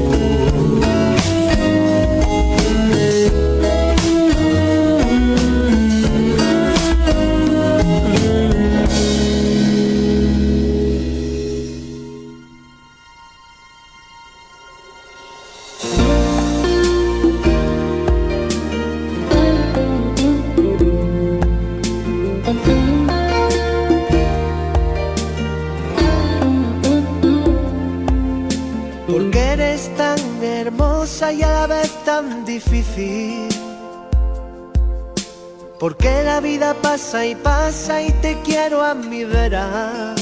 Pasa y pasa y te quiero a mi vera.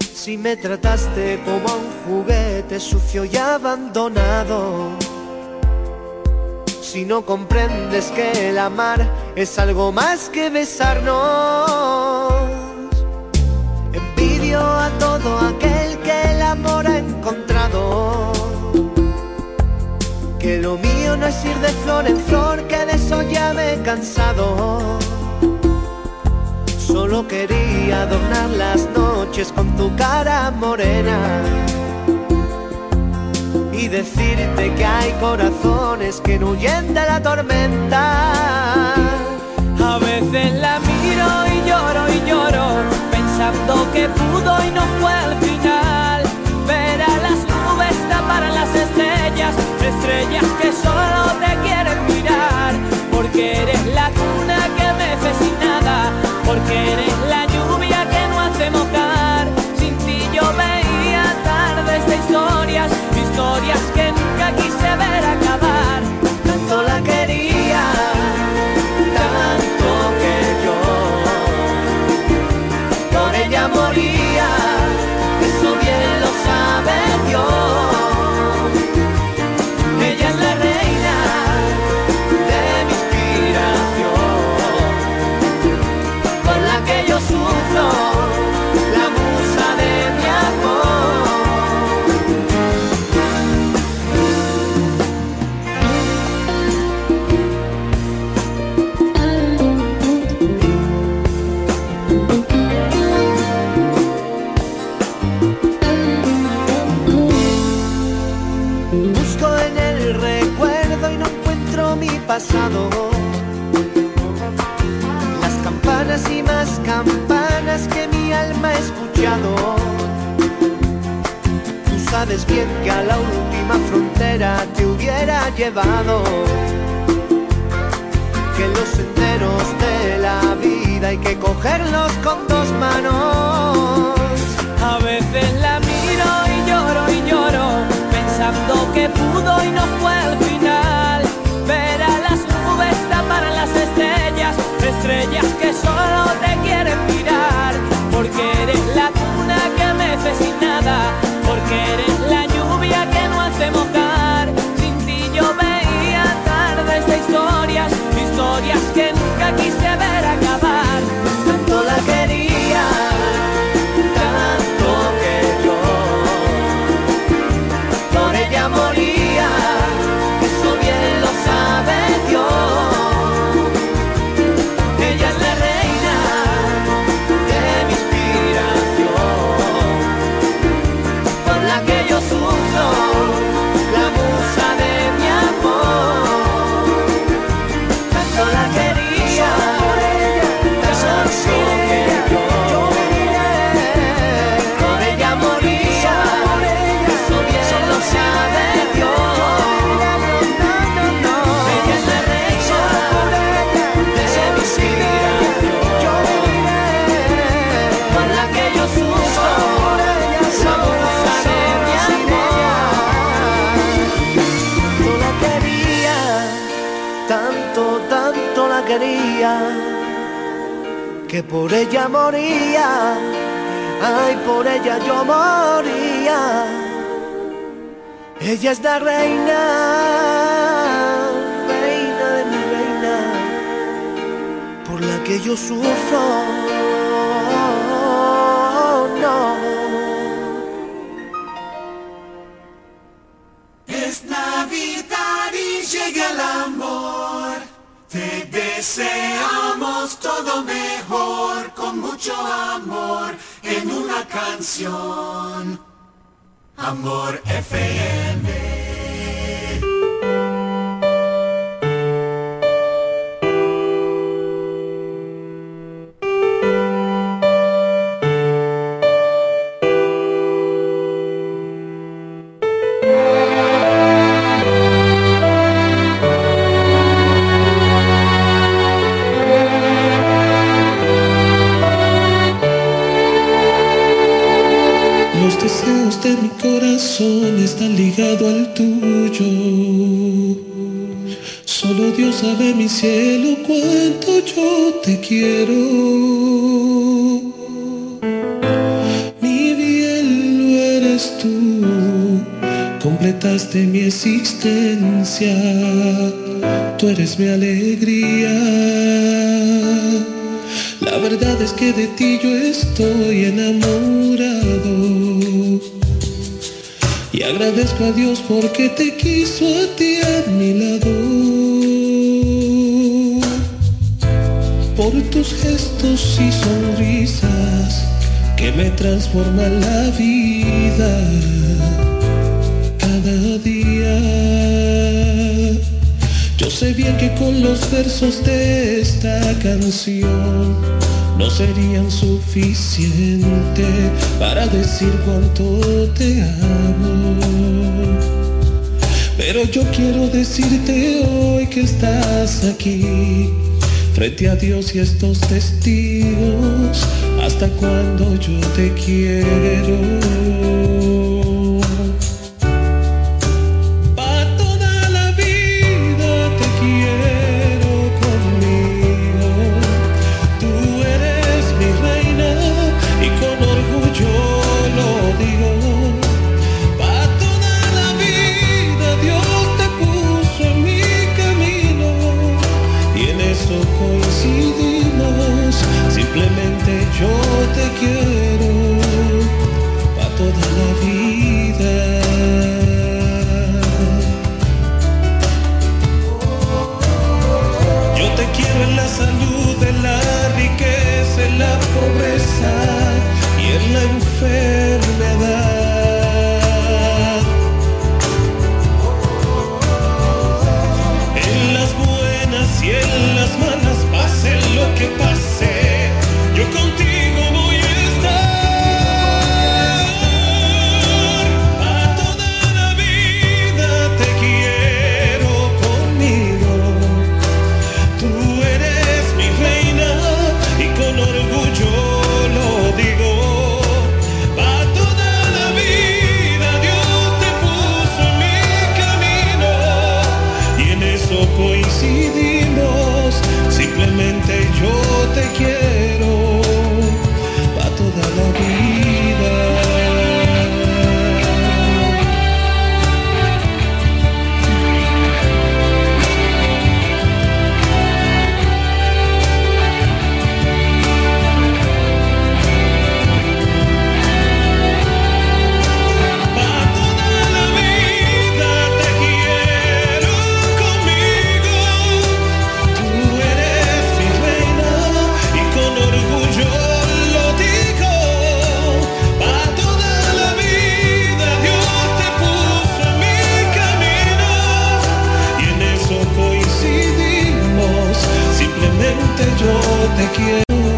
Si me trataste como a un juguete sucio y abandonado. Si no comprendes que el amar es algo más que besarnos. Envidio a todo aquel que el amor ha encontrado. Que lo mío no es ir de flor en flor, que de eso ya me he cansado. Solo quería adornar las noches con tu cara morena. Y decirte que hay corazones que no huyen de la tormenta. A veces la miro y lloro y lloro, pensando que pudo y no fue al final. Ver a las nubes tapar a las estrellas, estrellas que solo te quieren mirar. Porque eres la cuna que mece sin nada, porque eres la lluvia que no hace mojar. Sin ti yo veía tardes de historias, historias que nunca quise ver acabar. Sabes bien que a la última frontera te hubiera llevado. Que los senderos de la vida hay que cogerlos con dos manos. Que que por ella moría, ay, por ella yo moría. Ella es la reina, reina de mi reina, por la que yo sufro. Mejor, con mucho amor, en una canción. Amor FM. Corazón están ligados al tuyo. Solo Dios sabe mi cielo cuánto yo te quiero. Mi bien lo eres tú, completaste mi existencia. Tú eres mi alegría. La verdad es que de ti yo estoy enamorado. Y agradezco a Dios porque te quiso a ti a mi lado. Por tus gestos y sonrisas que me transforman la vida cada día. Yo sé bien que con los versos de esta canción no serían suficientes para decir cuánto te amo. Pero yo quiero decirte hoy que estás aquí, frente a Dios y estos testigos, hasta cuando yo te quiero.